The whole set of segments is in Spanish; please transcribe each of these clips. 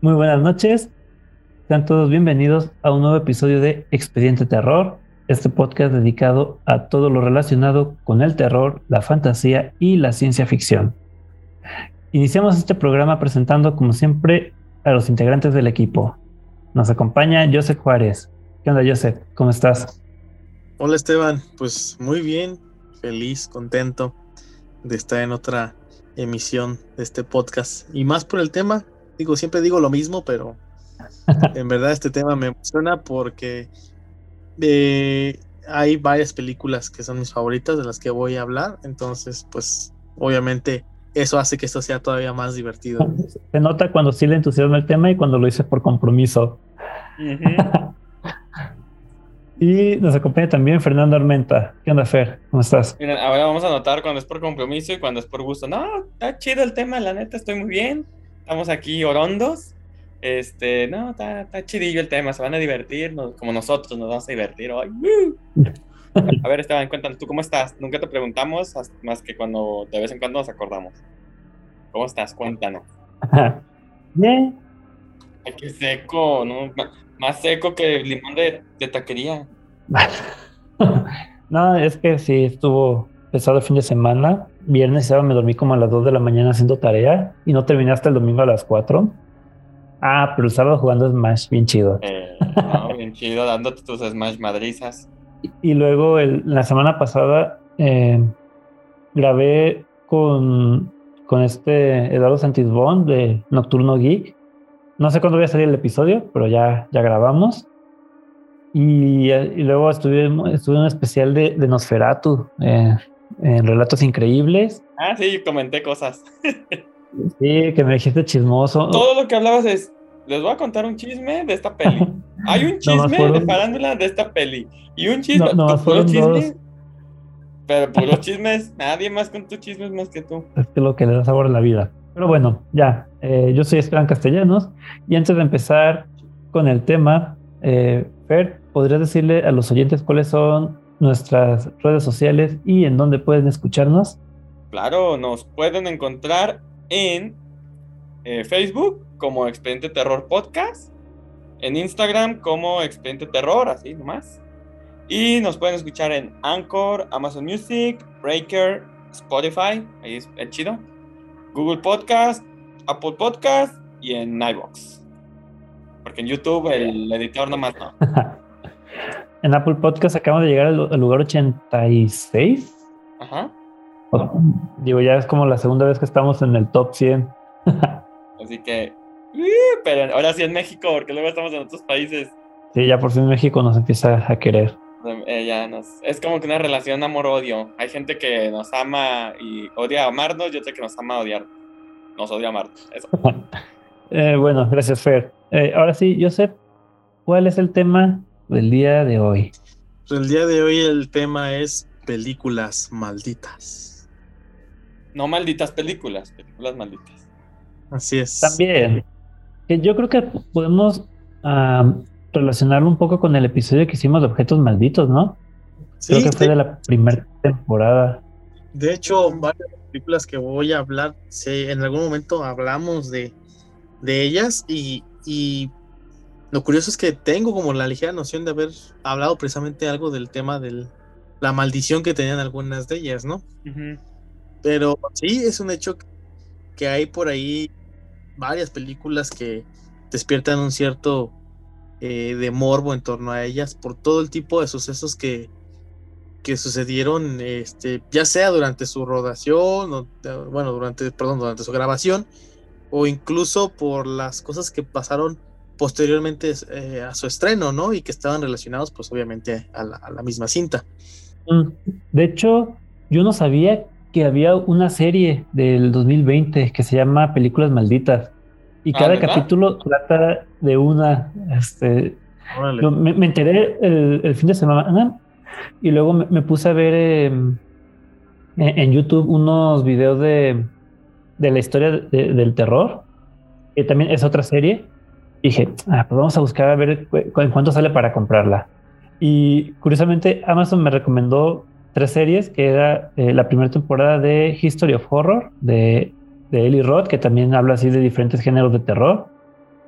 Muy buenas noches. Sean todos bienvenidos a un nuevo episodio de Expediente Terror, este podcast dedicado a todo lo relacionado con el terror, la fantasía y la ciencia ficción. Iniciamos este programa presentando, como siempre, a los integrantes del equipo. Nos acompaña Joseph Juárez. ¿Qué onda, Joseph? ¿Cómo estás? Hola, Esteban. Pues muy bien, feliz, contento de estar en otra emisión de este podcast. Y más por el tema, digo, siempre digo lo mismo, pero en verdad este tema me emociona porque eh, hay varias películas que son mis favoritas de las que voy a hablar. Entonces, pues obviamente eso hace que esto sea todavía más divertido. Se nota cuando sí le entusiasma el tema y cuando lo hice por compromiso. y nos acompaña también Fernando Armenta. ¿Qué onda, Fer? ¿Cómo estás? Miren, ahora vamos a notar cuando es por compromiso y cuando es por gusto. No, está chido el tema, la neta, estoy muy bien. Estamos aquí orondos. Este, no, está, está chidillo el tema, se van a divertir, como nosotros nos vamos a divertir hoy. A ver, Esteban, cuéntanos, ¿tú cómo estás? Nunca te preguntamos, más que cuando de vez en cuando nos acordamos. ¿Cómo estás? Cuéntanos. Bien. Ay, qué seco, ¿no? Más seco que el limón de, de taquería. no, es que sí, estuvo pesado el fin de semana. Viernes y sábado me dormí como a las 2 de la mañana haciendo tarea y no terminé hasta el domingo a las 4. Ah, pero el sábado jugando Smash, bien chido. Eh, no, bien chido, dándote tus Smash madrizas. Y luego la semana pasada eh, grabé con, con este Eduardo Santisbón de Nocturno Geek. No sé cuándo voy a salir el episodio, pero ya, ya grabamos. Y, luego estuve, estuve en un especial de, de Nosferatu, eh, en Relatos Increíbles. Ah, sí, comenté cosas. sí, que me dijiste chismoso. Todo lo que hablabas es, les voy a contar un chisme de esta peli. Hay un chisme de farándula de esta peli. Y un chisme, no, no puro chisme. Pero puros chismes, nadie más con tus chismes más que tú. Es que lo que le da sabor a la vida. Pero bueno, ya, eh, yo soy Esteban Castellanos y antes de empezar con el tema, eh, Fer, ¿podrías decirle a los oyentes cuáles son nuestras redes sociales y en dónde pueden escucharnos? Claro, nos pueden encontrar en eh, Facebook como Expediente Terror Podcast, en Instagram como Expediente Terror, así nomás. Y nos pueden escuchar en Anchor, Amazon Music, Breaker, Spotify, ahí es, chido, Google Podcast, Apple Podcast y en iBox. Porque en YouTube el editor nomás no. en Apple Podcast acabamos de llegar al, lugar 86. Ajá. digo, ya es como la segunda vez que estamos en el top 100. Así que, pero ahora sí en México, porque luego estamos en otros países. Sí, ya por fin México nos empieza a querer. Eh, ya nos, es como que una relación amor-odio. Hay gente que nos ama y odia amarnos, yo sé que nos ama odiar. Nos odia amarnos. Eso. eh, bueno, gracias, Fer. Eh, ahora sí, Joseph, ¿cuál es el tema del día de hoy? El día de hoy el tema es películas malditas. No malditas películas, películas malditas. Así es. También. Yo creo que podemos relacionarlo un poco con el episodio que hicimos de objetos malditos, ¿no? Sí, creo que fue de la primera temporada. De hecho, varias películas que voy a hablar, en algún momento hablamos de, de ellas y, y lo curioso es que tengo como la ligera noción de haber hablado precisamente algo del tema de la maldición que tenían algunas de ellas, ¿no? Pero sí, es un hecho que hay por ahí varias películas que despiertan un cierto eh, de morbo en torno a ellas por todo el tipo de sucesos que, que sucedieron, este, ya sea durante su rodación, o, bueno, durante, perdón, durante su grabación, o incluso por las cosas que pasaron posteriormente eh, a su estreno, ¿no? Y que estaban relacionados, pues obviamente, a la, misma cinta. Mm, de hecho, yo no sabía que había una serie del 2020 que se llama Películas Malditas. Y ah, cada capítulo trata de una. Este, me, enteré el, fin de semana y luego me, puse a ver em, en, YouTube unos videos de, de la historia del terror, que también es otra serie dije, ah, pues vamos a buscar a ver en cuánto sale para comprarla. Y curiosamente Amazon me recomendó tres series, que era eh, la primera temporada de History of Horror de de Eli Roth, que también habla así de diferentes géneros de terror.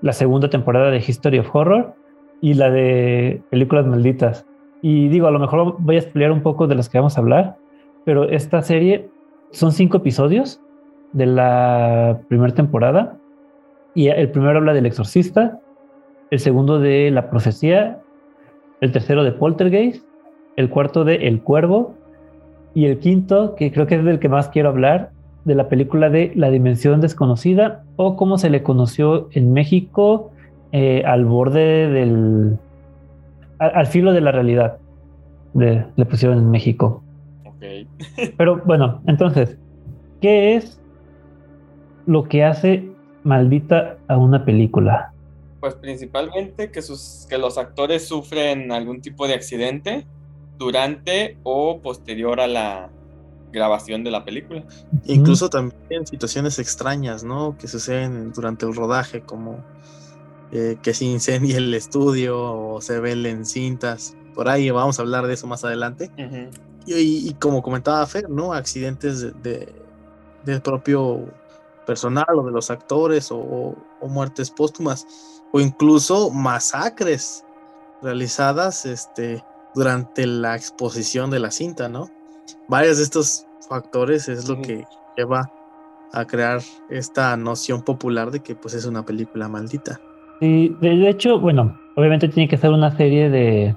La segunda temporada de History of Horror y la de películas malditas. Y digo, a lo mejor voy a explicar un poco de las que vamos a hablar, pero esta serie son cinco episodios de la primera temporada. Y el primero habla del exorcista, el segundo de la profecía, el tercero de Poltergeist, el cuarto de El Cuervo y el quinto, que creo que es del que más quiero hablar, de la película de La Dimensión Desconocida o como se le conoció en México, eh, al borde del... Al, filo de la realidad, de, le pusieron en México. Pero bueno, entonces, ¿qué es lo que hace maldita a una película? Pues principalmente que, sus, que los actores sufren algún tipo de accidente durante o posterior a la grabación de la película. Incluso también situaciones extrañas, ¿no? Que suceden durante el rodaje, como eh, que se incendia el estudio o se velen cintas. Por ahí vamos a hablar de eso más adelante. y, como comentaba Fer, ¿no? Accidentes de, del propio personal o de los actores o, o, muertes póstumas o incluso masacres realizadas este, durante la exposición de la cinta, ¿no? Varios de estos factores es lo que lleva a crear esta noción popular de que pues es una película maldita. Y de hecho, bueno, obviamente tiene que ser una serie de,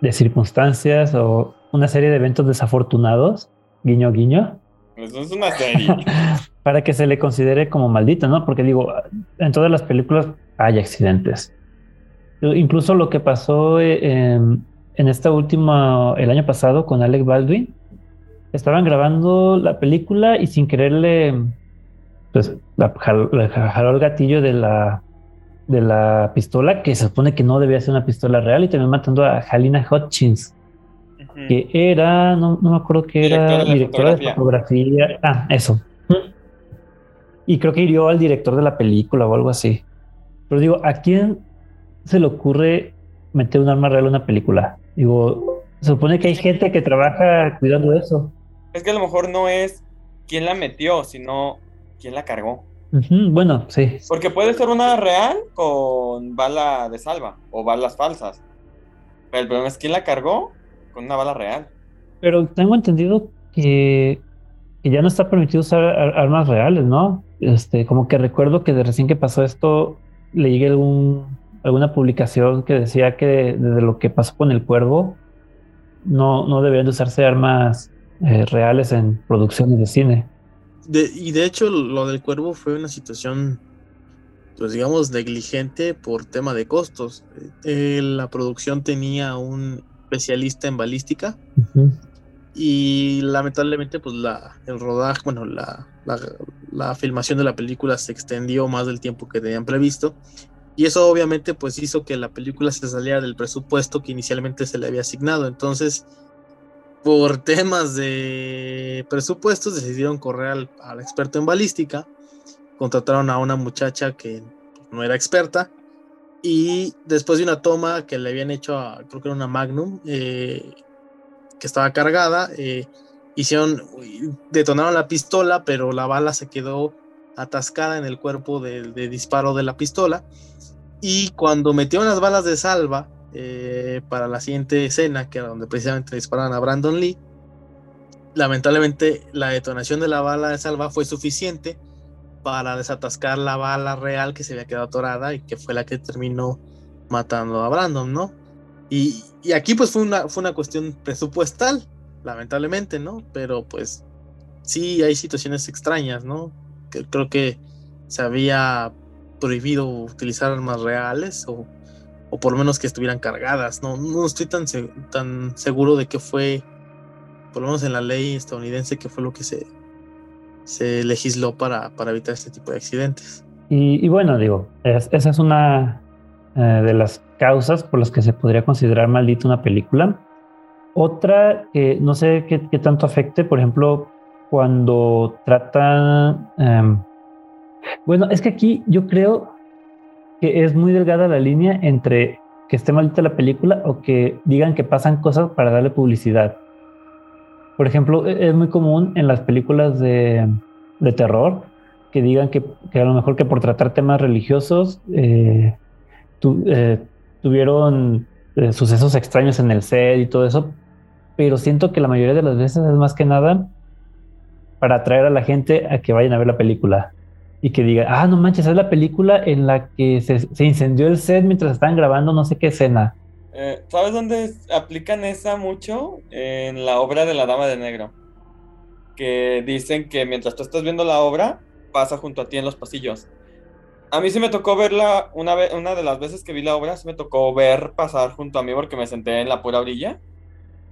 de circunstancias o una serie de eventos desafortunados, guiño guiño. Eso es una serie. para que se le considere como maldita, ¿no? Porque digo, en todas las películas hay accidentes. Incluso lo que pasó eh, en, en esta última, el año pasado con Alec Baldwin, estaban grabando la película y sin quererle, pues, le jaló el gatillo de la, de la pistola, que se supone que no debía ser una pistola real, y terminó matando a Halina Hutchins, que era, no, me acuerdo que era directora de fotografía. Ah, eso. Y creo que hirió al director de la película o algo así. Pero digo, ¿a quién se le ocurre meter un arma real en una película? Digo, se supone que hay gente que trabaja cuidando eso. Es que a lo mejor no es quién la metió, sino quién la cargó. bueno, sí. Porque puede ser una real con bala de salva o balas falsas. Pero el problema es quién la cargó con una bala real. Pero tengo entendido que, ya no está permitido usar armas reales, ¿no? Este, como que recuerdo que de recién que pasó esto, le llegué algún alguna publicación que decía que desde lo que pasó con el cuervo, no, no deberían de usarse armas eh, reales en producciones de cine. y de hecho, lo del cuervo fue una situación, pues digamos, negligente por tema de costos. Eh, la producción tenía un especialista en balística y lamentablemente, pues la, el rodaje, bueno, la, la, filmación de la película se extendió más del tiempo que tenían previsto y eso obviamente pues hizo que la película se saliera del presupuesto que inicialmente se le había asignado. Entonces, por temas de presupuestos, decidieron correr al, experto en balística. Contrataron a una muchacha que no era experta. Y después de una toma que le habían hecho a, creo que era una Magnum, eh, estaba cargada, eh, hicieron, detonaron la pistola, pero la bala se quedó atascada en el cuerpo de, disparo de la pistola. Y cuando metieron las balas de salva eh, para la siguiente escena, que era donde precisamente dispararon a Brandon Lee, lamentablemente la detonación de la bala de salva fue suficiente para desatascar la bala real que se había quedado atorada y que fue la que terminó matando a Brandon, ¿no? Y, aquí pues fue una, fue una cuestión presupuestal, lamentablemente, ¿no? Pero pues sí hay situaciones extrañas, ¿no? creo que se había prohibido utilizar armas reales o, por lo menos que estuvieran cargadas. No, no estoy tan, tan seguro de qué fue, por lo menos en la ley estadounidense, que fue lo que se, se legisló para, para evitar este tipo de accidentes. Y, bueno, digo, esa es una eh, de las causas por las que se podría considerar maldita una película. Otra que no sé qué, qué tanto afecte, por ejemplo, cuando tratan... Em, bueno, es que aquí yo creo que es muy delgada la línea entre que esté maldita la película o que digan que pasan cosas para darle publicidad. Por ejemplo, e-, es muy común en las películas de, de terror que digan que, a lo mejor que por tratar temas religiosos eh, eh, tuvieron eh, sucesos extraños en el set y todo eso, pero siento que la mayoría de las veces es más que nada para atraer a la gente a que vayan a ver la película y que diga, ah, no manches, es la película en la que se, incendió el set mientras estaban grabando no sé qué escena. ¿Sabes dónde aplican esa mucho? En la obra de la Dama de Negro. Que dicen que mientras tú estás viendo la obra, pasa junto a ti en los pasillos. A mí sí me tocó verla, una, vez, una de las veces que vi la obra, sí me tocó ver pasar junto a mí porque me senté en la pura orilla.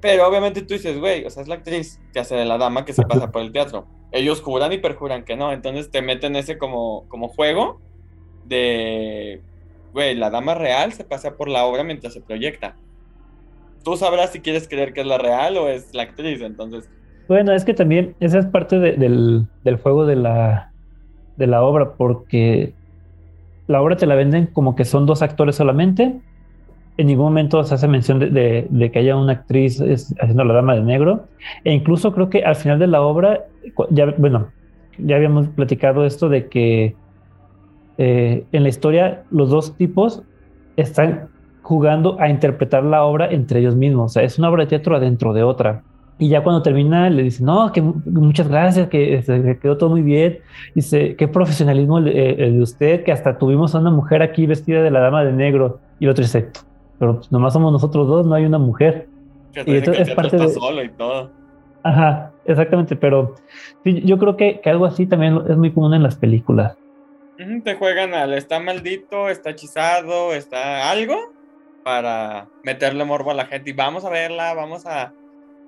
Pero obviamente tú dices, güey, o sea, es la actriz que hace de la dama que se pasa por el teatro. Ellos juran y perjuran que no, entonces te meten ese como, como juego de, güey, la dama real se pasa por la obra mientras se proyecta. Tú sabrás si quieres creer que es la real o es la actriz, entonces... Bueno, es que también esa es parte del, del juego de la, de la obra, porque la obra te la venden como que son dos actores solamente. En ningún momento se hace mención de, que haya una actriz haciendo la dama de negro. E incluso creo que al final de la obra, ya, bueno, ya habíamos platicado esto de que eh, en la historia los dos tipos están jugando a interpretar la obra entre ellos mismos. O sea, es una obra de teatro adentro de otra. Y ya cuando termina le dice, no, que muchas gracias, que este, quedó todo muy bien. Dice, qué profesionalismo el, de usted, que hasta tuvimos a una mujer aquí vestida de la dama de negro. Y el otro dice, pero pues, nomás somos nosotros dos, no hay una mujer. y entonces es parte de... solo y todo. Ajá, exactamente, pero yo creo que, que, algo así también es muy común en las películas. Te juegan al está maldito, está hechizado, está algo para meterle morbo a la gente y vamos a verla, vamos a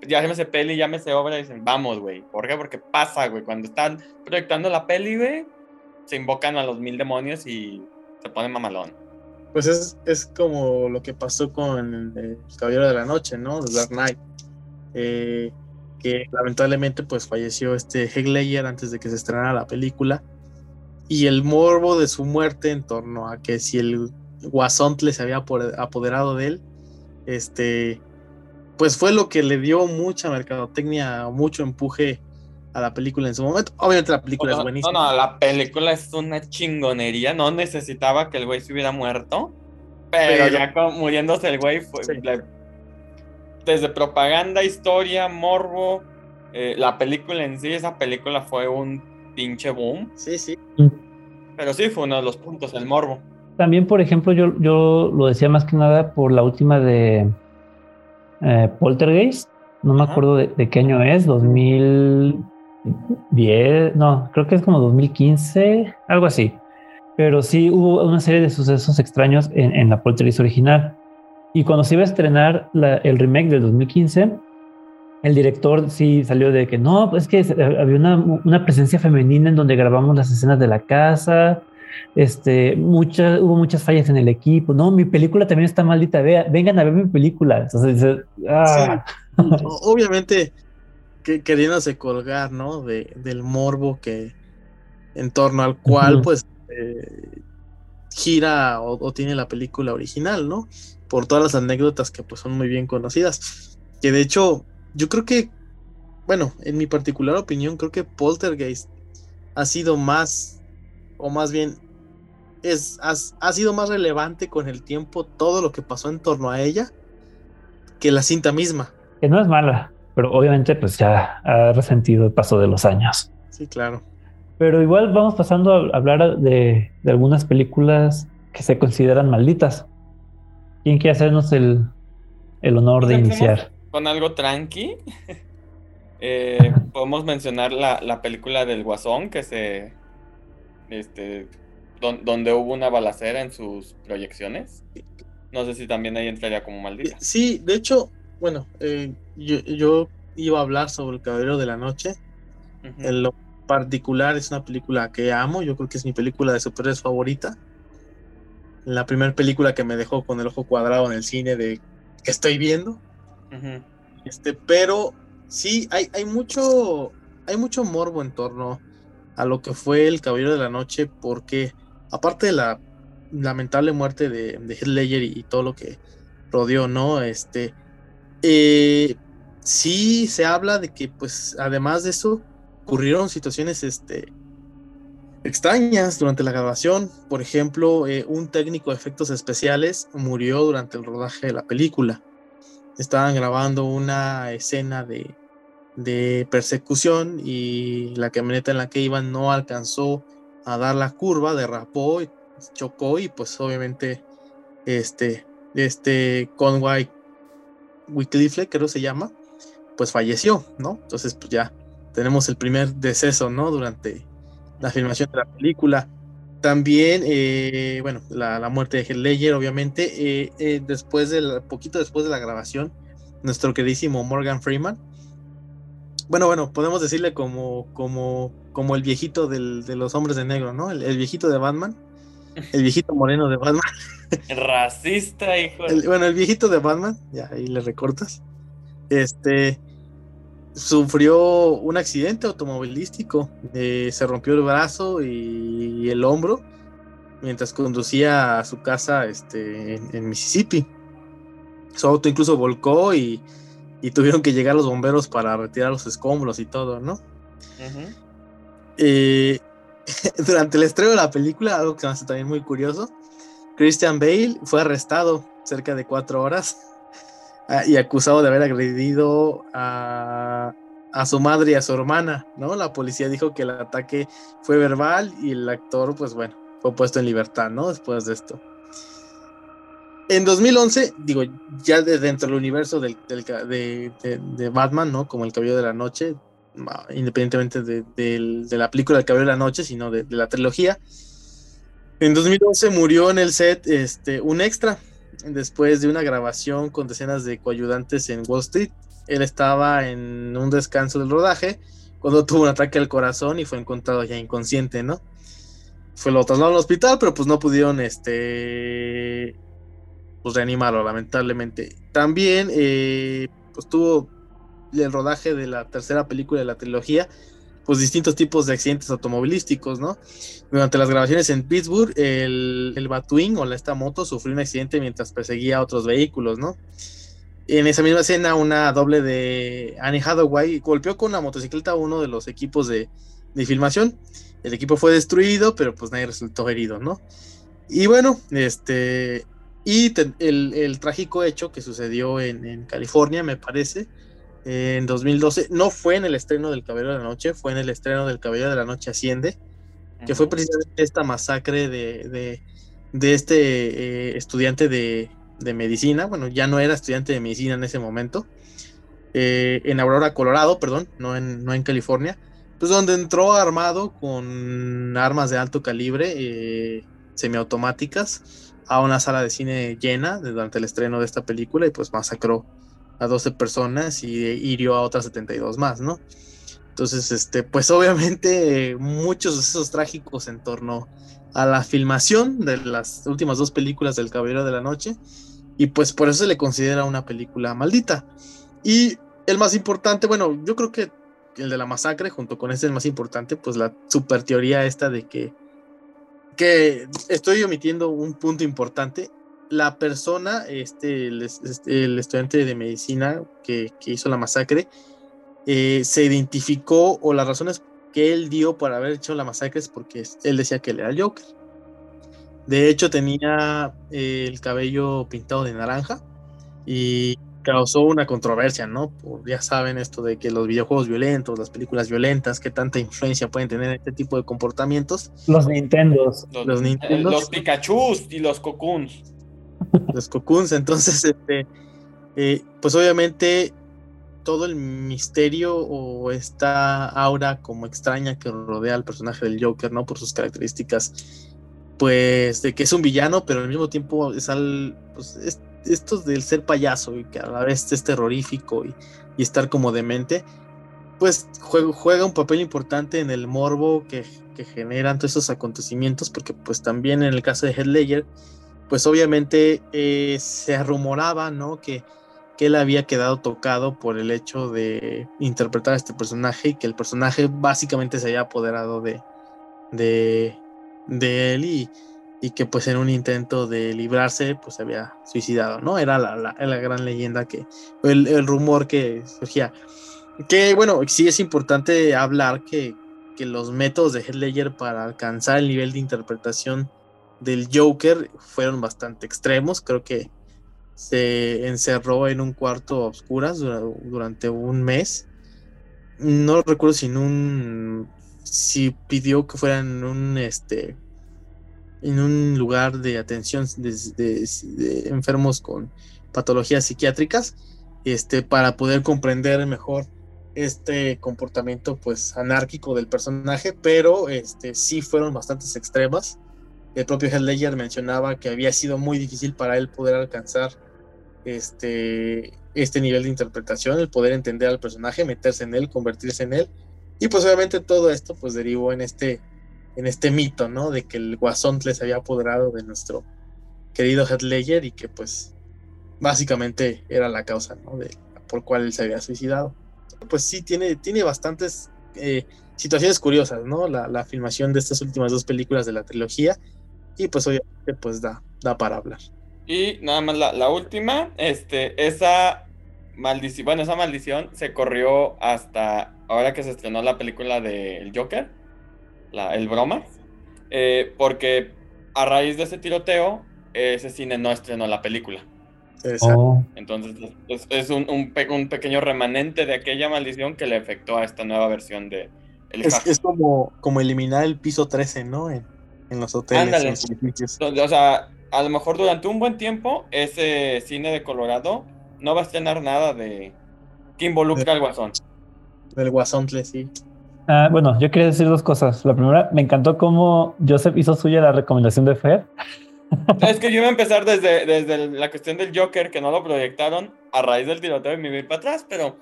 llámese peli, llámese obra, y dicen, vamos, güey. ¿Por qué? Porque pasa, güey. Cuando están proyectando la peli, güey, se invocan a los mil demonios y se pone mamalón. Pues es, es como lo que pasó con el, Caballero de la Noche, ¿no? The Dark Knight. Eh, que lamentablemente pues falleció este Heglayer antes de que se estrenara la película. Y el morbo de su muerte en torno a que si el Guasontle se había apoderado de él, este pues fue lo que le dio mucha mercadotecnia, mucho empuje a la película en su momento. Obviamente la película es buenísima. No, no, la película es una chingonería. No necesitaba que el güey se hubiera muerto. Pero, ya muriéndose el güey fue... desde propaganda, historia, morbo, eh, la película en sí, esa película fue un pinche boom. Sí, sí. Pero sí fue uno de los puntos, el morbo. También, por ejemplo, yo, yo lo decía más que nada por la última de eh, Poltergeist, no me acuerdo de, qué año es, 2010, no, creo que es como 2015, algo así. Pero sí hubo una serie de sucesos extraños en, la Poltergeist original. Y cuando se iba a estrenar el remake del 2015, el director sí salió de que no, es que había una, una, presencia femenina en donde grabamos las escenas de la casa, este, muchas, hubo muchas fallas en el equipo. No, mi película también está maldita. Vea, vengan a ver mi película. Ah. Obviamente, que, queriéndose colgar, ¿no? De, del morbo que en torno al cual, pues, eh, gira o, tiene la película original, ¿no? Por todas las anécdotas que pues son muy bien conocidas. Que de hecho, yo creo que, bueno, en mi particular opinión, creo que Poltergeist ha sido más, o más bien es, ha sido más relevante con el tiempo todo lo que pasó en torno a ella que la cinta misma. Que no es mala, pero obviamente pues ya ha resentido el paso de los años. Sí, claro. Pero igual vamos pasando a hablar de, algunas películas que se consideran malditas. ¿Quién quiere hacernos el, honor de iniciar? Con algo tranqui. Eh, podemos mencionar la, la, película del Guasón que se este, donde hubo una balacera en sus proyecciones. No sé si también ahí entraría como maldita. Sí, de hecho, bueno, eh, yo, iba a hablar sobre El Caballero de la Noche. En lo particular es una película que amo, yo creo que es mi película de superhéroes favorita. La primera película que me dejó con el ojo cuadrado en el cine de que estoy viendo. Este, pero sí, hay, hay mucho, hay mucho morbo en torno a lo que fue el Caballero de la Noche, porque aparte de la lamentable muerte de, de Heath y, todo lo que rodeó, ¿no? Este, eh, sí se habla de que, pues, además de eso, ocurrieron situaciones, este, extrañas durante la grabación. Por ejemplo, eh, un técnico de efectos especiales murió durante el rodaje de la película. Estaban grabando una escena de, de persecución y la camioneta en la que iban no alcanzó a dar la curva, derrapó, chocó y pues obviamente este, este Conway Wycliffe, creo se llama, pues falleció, ¿no? Entonces pues ya tenemos el primer deceso, ¿no? Durante la filmación de la película. También, eh, bueno, la, muerte de Heath Ledger, obviamente, eh, eh, después del, poquito después de la grabación, nuestro queridísimo Morgan Freeman, bueno, bueno, podemos decirle como, como, como el viejito del, de los hombres de negro, ¿no? El, viejito de Batman, el viejito moreno de Batman. Racista, hijo. bueno, el viejito de Batman, ya ahí le recortas. Este, sufrió un accidente automovilístico, eh, se rompió el brazo y, el hombro mientras conducía a su casa este, en, Mississippi. Su auto incluso volcó y, tuvieron que llegar los bomberos para retirar los escombros y todo, ¿no? Eh, durante el estreno de la película, algo que me hace también muy curioso, Christian Bale fue arrestado cerca de cuatro horas Ah, y acusado de haber agredido a, su madre y a su hermana, ¿no? La policía dijo que el ataque fue verbal y el actor, pues bueno, fue puesto en libertad, ¿no? Después de esto. En 2011, digo, ya dentro del universo de, Batman, ¿no? Como El Cabello de la Noche, independientemente de, la película El Cabello de la Noche, sino de, la trilogía. En 2011 murió en el set este, un extra, después de una grabación con decenas de coayudantes en Wall Street. Él estaba en un descanso del rodaje cuando tuvo un ataque al corazón y fue encontrado ya inconsciente, ¿no? Fue lo trasladado al hospital, pero pues no pudieron este pues reanimarlo, lamentablemente. También eh, pues tuvo el rodaje de la tercera película de la trilogía pues distintos tipos de accidentes automovilísticos, ¿no? Durante las grabaciones en Pittsburgh, el, el Batwing o esta moto sufrió un accidente mientras perseguía a otros vehículos, ¿no? En esa misma escena, una doble de Annie Hathaway golpeó con una motocicleta a uno de los equipos de, filmación. El equipo fue destruido, pero pues nadie resultó herido, ¿no? Y bueno, este. Y el, trágico hecho que sucedió en, en California, me parece, en 2012. No fue en el estreno del Caballero de la Noche, fue en el estreno del Caballero de la Noche Asciende, que fue precisamente esta masacre de, de, este eh, estudiante de, medicina. Bueno, ya no era estudiante de medicina en ese momento. Eh, en Aurora, Colorado, perdón, no en, no en California. Pues donde entró armado con armas de alto calibre, eh, semiautomáticas, a una sala de cine llena durante el estreno de esta película y pues masacró a 12 personas y hirió a otras 72 más, ¿no? Entonces, este, pues obviamente muchos de esos trágicos en torno a la filmación de las últimas dos películas del Caballero de la Noche y pues por eso se le considera una película maldita. Y el más importante, bueno, yo creo que el de la masacre junto con este el más importante, pues la super teoría esta de que que estoy omitiendo un punto importante la persona, este, el, este, estudiante de medicina que, hizo la masacre, eh, se identificó o las razones que él dio para haber hecho la masacre es porque él decía que él era el Joker. De hecho, tenía eh, el cabello pintado de naranja y causó una controversia, ¿no? ya saben esto de que los videojuegos violentos, las películas violentas, qué tanta influencia pueden tener este tipo de comportamientos. Los Nintendos. Los, los Nintendos. Los Pikachu y los Cocoons los cocoons. Entonces, este, eh, pues obviamente todo el misterio o esta aura como extraña que rodea al personaje del Joker, ¿no? Por sus características, pues de que es un villano, pero al mismo tiempo es al, pues, esto del ser payaso y que a la vez es terrorífico y, estar como demente, pues juega, juega, un papel importante en el morbo que, que generan todos esos acontecimientos, porque pues también en el caso de Headlayer, pues obviamente eh, se rumoraba, ¿no? Que, que, él había quedado tocado por el hecho de interpretar a este personaje y que el personaje básicamente se había apoderado de, de, de él y, y, que pues en un intento de librarse pues se había suicidado, ¿no? Era la, la, la gran leyenda que, el, el, rumor que surgía. Que bueno, sí es importante hablar que, que los métodos de Heath Ledger para alcanzar el nivel de interpretación del Joker fueron bastante extremos. Creo que se encerró en un cuarto a oscuras durante un mes. No recuerdo si en un si pidió que fuera en un este en un lugar de atención de, enfermos con patologías psiquiátricas este para poder comprender mejor este comportamiento pues anárquico del personaje pero este sí fueron bastante extremas el propio Heath Ledger mencionaba que había sido muy difícil para él poder alcanzar este, este nivel de interpretación, el poder entender al personaje, meterse en él, convertirse en él. Y pues obviamente todo esto pues derivó en este, en este mito, ¿no? De que el guasón les había apoderado de nuestro querido Heath Ledger y que pues básicamente era la causa, ¿no? De, por cual él se había suicidado. Pues sí, tiene, tiene bastantes eh, situaciones curiosas, ¿no? La, la filmación de estas últimas dos películas de la trilogía y pues obviamente pues da, da para hablar. Y nada más la, última, este, esa maldición, bueno, esa maldición se corrió hasta ahora que se estrenó la película del Joker, la, el broma, eh, porque a raíz de ese tiroteo, ese cine no estrenó la película. Oh. Entonces es, un, un, pequeño remanente de aquella maldición que le afectó a esta nueva versión de el es, como, como eliminar el piso 13, ¿no? en los hoteles. o sea, a lo mejor durante un buen tiempo ese cine de Colorado no va a estrenar nada de que involucra al guasón. Del guasón, sí. Ah, bueno, yo quería decir dos cosas. La primera, me encantó cómo Joseph hizo suya la recomendación de Fer. Es que yo iba a empezar desde, desde la cuestión del Joker, que no lo proyectaron a raíz del tiroteo y me voy para atrás, pero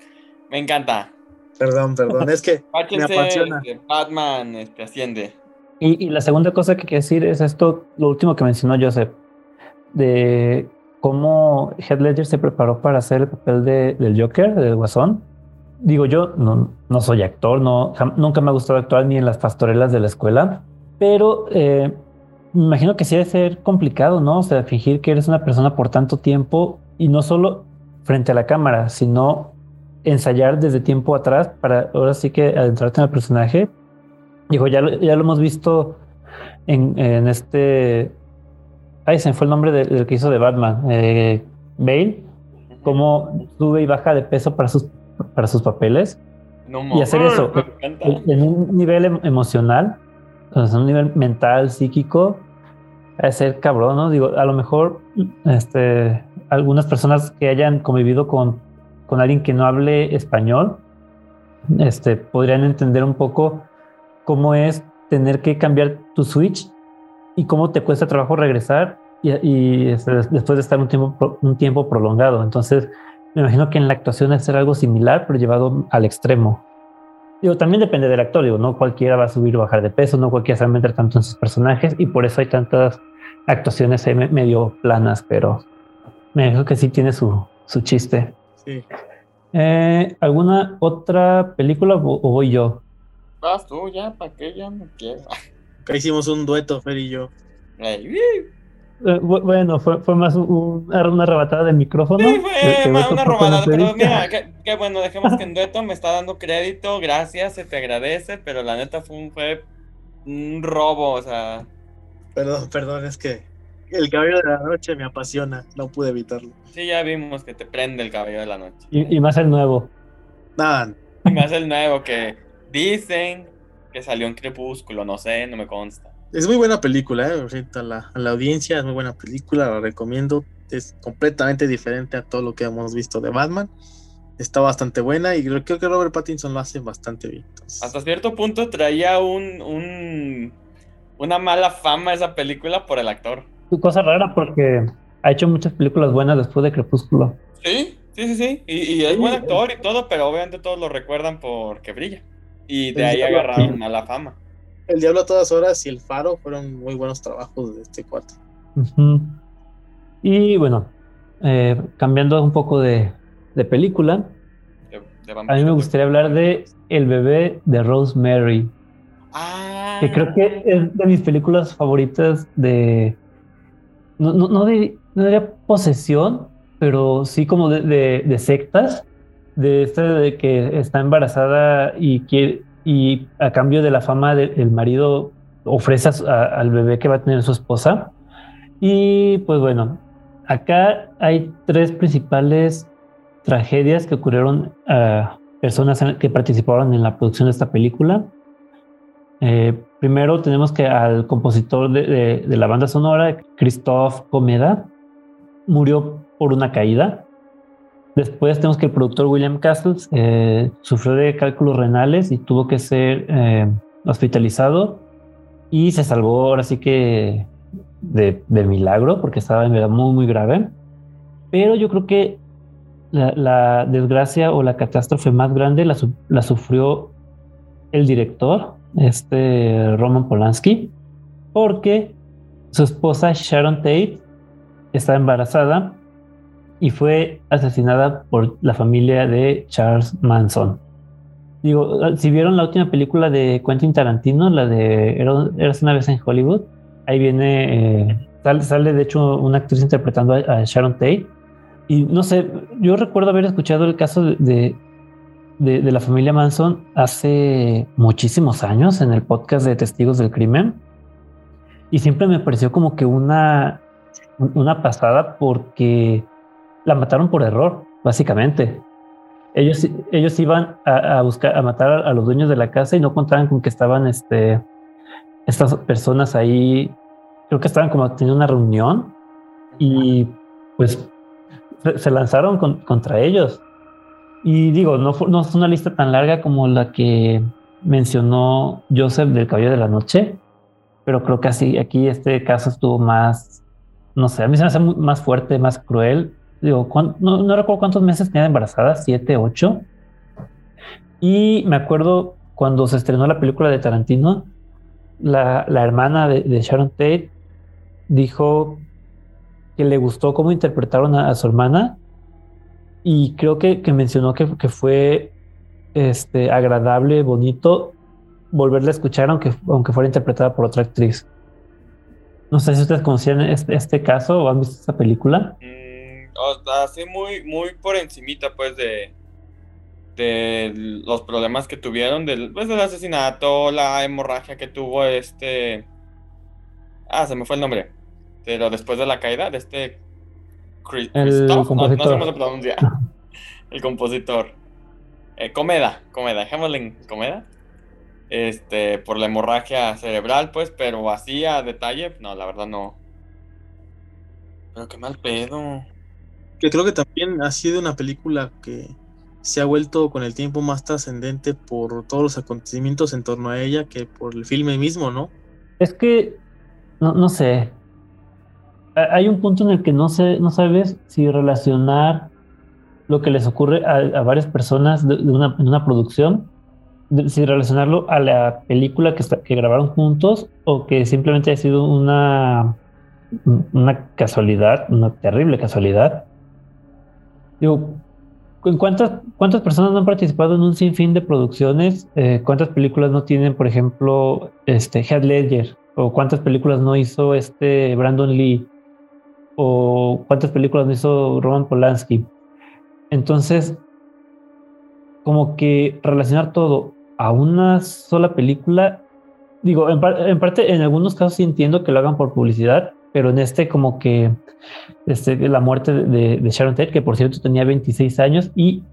me encanta. Perdón, perdón, es que me apasiona. Este, Batman este, asciende. Y, la segunda cosa que quiero decir es esto, lo último que mencionó Joseph, de cómo Heath Ledger se preparó para hacer el papel de, del Joker, del Guasón. Digo, yo no, no soy actor, no, nunca me ha gustado actuar ni en las pastorelas de la escuela, pero eh, me imagino que sí debe ser complicado, ¿no? O sea, fingir que eres una persona por tanto tiempo y no solo frente a la cámara, sino ensayar desde tiempo atrás para ahora sí que adentrarte en el personaje Dijo, ya, ya lo hemos visto en, en este. Ay, se me fue el nombre del que hizo de Batman. Eh, Bale. Cómo sube y baja de peso para sus, para sus papeles. y hacer eso en, un nivel em, emocional, en un nivel mental, psíquico, a ser cabrón, ¿no? Digo, a lo mejor este, algunas personas que hayan convivido con, con alguien que no hable español, este, podrían entender un poco cómo es tener que cambiar tu switch y cómo te cuesta trabajo regresar y, este, después de estar un tiempo, un tiempo prolongado. Entonces, me imagino que en la actuación es ser algo similar, pero llevado al extremo. Digo, también depende del actor, digo, no cualquiera va a subir o bajar de peso, no cualquiera se va a meter tanto en sus personajes y por eso hay tantas actuaciones medio planas, pero me imagino que sí tiene su, su chiste. Sí. Eh, ¿Alguna otra película o voy yo? Vas tú ya, ¿para qué? Ya no quiero. Acá hicimos un dueto, Fer y yo. Eh, bueno, fue, fue más una arrebatada de micrófono. Sí, fue una arrebatada, pero mira, qué, bueno, dejemos que en dueto me está dando crédito, gracias, se te agradece, pero la neta fue un, fue un robo, o sea. Perdón, perdón, es que el cabello de la noche me apasiona, no pude evitarlo. Sí, ya vimos que te prende el cabello de la noche. Y, y más el nuevo. Nada. Y más el nuevo que Dicen que salió en Crepúsculo, no sé, no me consta. Es muy buena película, ¿eh? a, la, a la audiencia es muy buena película, la recomiendo. Es completamente diferente a todo lo que hemos visto de Batman. Está bastante buena y creo que Robert Pattinson lo hace bastante bien. Hasta cierto punto traía un, un, una mala fama esa película por el actor. Cosa rara porque ha hecho muchas películas buenas después de Crepúsculo. Sí, sí, sí, sí. Y, y es buen actor y todo, pero obviamente todos lo recuerdan porque brilla. Y de ahí agarraron a la fama. El Diablo a todas horas y El Faro fueron muy buenos trabajos de este cuarto. Y bueno, eh, cambiando un poco de, película, a mí me gustaría hablar de El bebé de Rosemary. Ah. Que creo que es de mis películas favoritas de. No, no, no, de, posesión, pero sí como de sectas de este de que está embarazada y quiere, y a cambio de la fama del marido ofrece al bebé que va a tener su esposa. Y pues bueno, acá hay tres principales tragedias que ocurrieron a personas que participaron en la producción de esta película. Eh, primero tenemos que al compositor de, la banda sonora, Christophe Comeda, murió por una caída. Después tenemos que el productor William Castles eh, sufrió de cálculos renales y tuvo que ser eh, hospitalizado y se salvó ahora sí que de, milagro porque estaba en verdad muy muy grave. Pero yo creo que la, desgracia o la catástrofe más grande la, la, sufrió el director, este Roman Polanski, porque su esposa Sharon Tate estaba embarazada y fue asesinada por la familia de Charles Manson. Digo, si vieron la última película de Quentin Tarantino, la de Eras una vez en Hollywood, ahí viene, eh, sale, de hecho una actriz interpretando a, Sharon Tate. Y no sé, yo recuerdo haber escuchado el caso de, de, de, la familia Manson hace muchísimos años en el podcast de Testigos del Crimen. Y siempre me pareció como que una, una pasada porque la mataron por error, básicamente. Ellos, ellos iban a, buscar, a matar a, los dueños de la casa y no contaban con que estaban este, estas personas ahí, creo que estaban como teniendo una reunión y pues se, lanzaron contra ellos. Y digo, no, no es una lista tan larga como la que mencionó Joseph del Cabello de la Noche, pero creo que así aquí este caso estuvo más, no sé, a mí se me hace más fuerte, más cruel digo, no, recuerdo cuántos meses tenía embarazada, siete, ocho. Y me acuerdo cuando se estrenó la película de Tarantino, la, hermana de, Sharon Tate dijo que le gustó cómo interpretaron a, su hermana y creo que, mencionó que, fue este, agradable, bonito volverla a escuchar aunque, fuera interpretada por otra actriz. No sé si ustedes conocían este, este caso o han visto esta película. Así muy, muy por encimita, pues, de, de los problemas que tuvieron, del, pues, del asesinato, la hemorragia que tuvo este... Ah, se me fue el nombre. Pero después de la caída de este... Christoph, no, sé cómo se pronuncia. el compositor. Eh, comeda, Comeda, dejémosle en Comeda. Este, por la hemorragia cerebral, pues, pero así a detalle, no, la verdad no. Pero qué mal pedo que creo que también ha sido una película que se ha vuelto con el tiempo más trascendente por todos los acontecimientos en torno a ella que por el filme mismo, ¿no? Es que, no, sé, hay un punto en el que no, sé, no sabes si relacionar lo que les ocurre a, varias personas de, una, en una producción, si relacionarlo a la película que, que grabaron juntos o que simplemente ha sido una, una casualidad, una terrible casualidad Digo, ¿cuántas, ¿cuántas personas no han participado en un sinfín de producciones? Eh, ¿Cuántas películas no tienen, por ejemplo, este Heath Ledger? ¿O cuántas películas no hizo este Brandon Lee? ¿O cuántas películas no hizo Roman Polanski? Entonces, como que relacionar todo a una sola película, digo, en, parte, en algunos casos entiendo que lo hagan por publicidad, pero en este como que este, la muerte de, Sharon Tate, que por cierto tenía 26 años y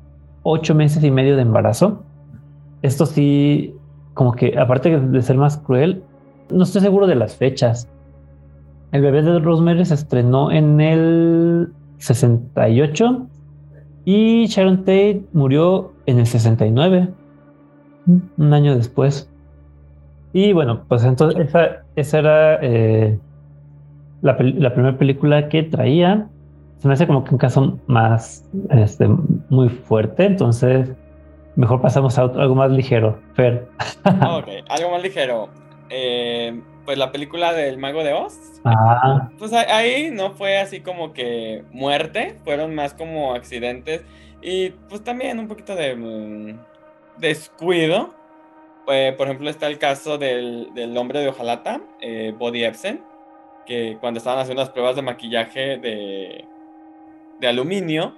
8 meses y medio de embarazo. Esto sí, como que aparte de ser más cruel, no estoy seguro de las fechas. El bebé de Rosemary se estrenó en el 68 y Sharon Tate murió en el 69, un año después. Y bueno, pues entonces esa, esa era eh, la, primera película que traía se me hace como que un caso más este, muy fuerte, entonces mejor pasamos a algo más ligero. Fer. ok, algo más ligero. Eh, pues la película del Mago de Oz. Ah. Pues ahí no fue así como que muerte, fueron más como accidentes y pues también un poquito de mm, descuido. Eh, por ejemplo, está el caso del, del hombre de Ojalata, eh, Body Epson, cuando estaban haciendo las pruebas de maquillaje de, de aluminio,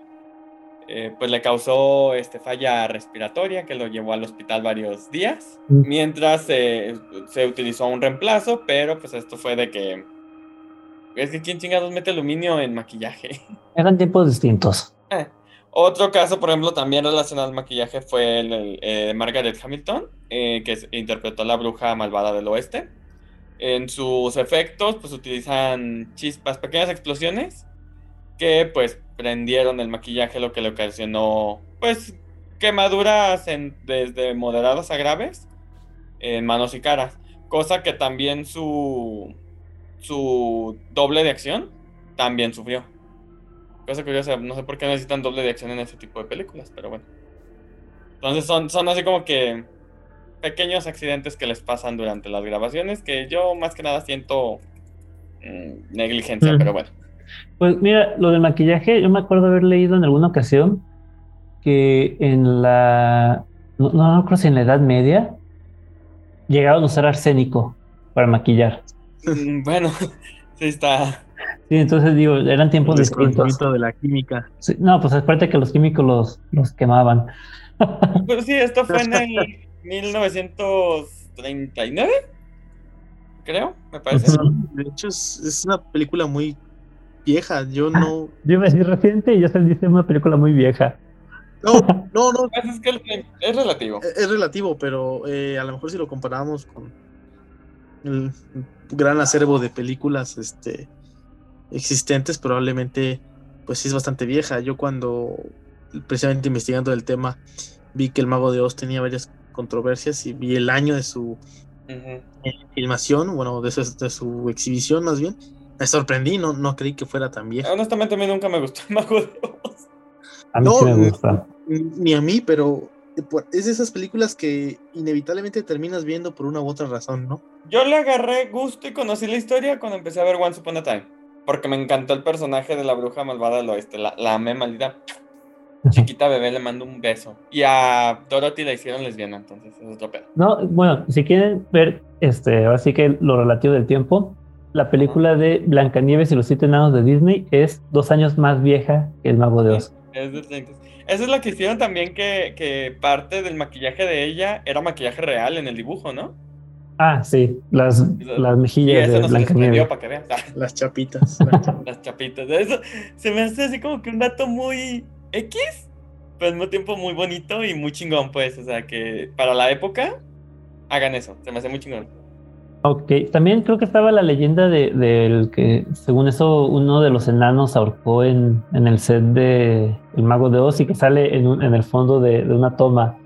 eh, pues le causó este, falla respiratoria que lo llevó al hospital varios días, mm. mientras se utilizó un reemplazo, pero pues esto fue de que... Es que quién chingados mete aluminio en maquillaje. Eran tiempos distintos. Eh, otro caso, por ejemplo, también relacionado al maquillaje fue el, de eh, Margaret Hamilton, que interpretó a la bruja malvada del oeste. En sus efectos, pues utilizan chispas, pequeñas explosiones que pues prendieron el maquillaje, lo que le ocasionó pues quemaduras desde moderadas a graves en manos y caras. Cosa que también su, su doble de acción también sufrió. Cosa curiosa, no sé por qué necesitan doble de acción en ese tipo de películas, pero bueno. Entonces son, son así como que pequeños accidentes que les pasan durante las grabaciones que yo más que nada siento mm, negligencia, pero bueno. Pues mira, lo del maquillaje, yo me acuerdo haber leído en alguna ocasión que en la, no, no, creo si en la Edad Media, llegaron a usar arsénico para maquillar. Mm, bueno, sí está. Sí, entonces digo, eran tiempos distintos. de la química. no, pues aparte que los químicos los, los quemaban. Pero sí, esto fue en el 1939, creo, me parece. De hecho, es una película muy vieja. Yo no. Yo iba a decir reciente y ya se dice una película muy vieja. No, no, no. Es, que es relativo. Es, relativo, pero eh, a lo mejor si lo comparamos con el gran acervo de películas este, existentes, probablemente pues sí es bastante vieja. Yo cuando precisamente investigando el tema vi que el Mago de Oz tenía varias controversias y vi el año de su filmación, bueno, de de su exhibición más bien, me sorprendí, no, no creí que fuera tan vieja. Honestamente, a mí nunca me gustó el Mago de Oz. A mí sí me gusta. Ni a mí, pero es de esas películas que inevitablemente terminas viendo por una u otra razón, ¿no? Yo le agarré gusto y conocí la historia cuando empecé a ver Once Upon a Time. Porque me encantó el personaje de la bruja malvada del oeste. La, la amé maldita. Chiquita bebé le mando un beso. Y a Dorothy la hicieron lesbiana, entonces es otro pedo. No, bueno, si quieren ver este, así que lo relativo del tiempo, la película de Blancanieves y los siete enanos de Disney es dos años más vieja que El Mago de Oz. Es de 30. Eso es lo que hicieron también que, que, parte del maquillaje de ella era maquillaje real en el dibujo, ¿no? Ah, sí, las, las mejillas de Blancanieves. Para que vean. Las chapitas. las chapitas. Eso se me hace así como que un dato muy X, pero al mismo tiempo muy bonito y muy chingón, pues. O sea, que para la época hagan eso. Se me hace muy chingón. Ok, también creo que estaba la leyenda del de, que, según eso, uno de los enanos ahorcó en, en el set de El Mago de Oz y que sale en, en el fondo de, de, una toma.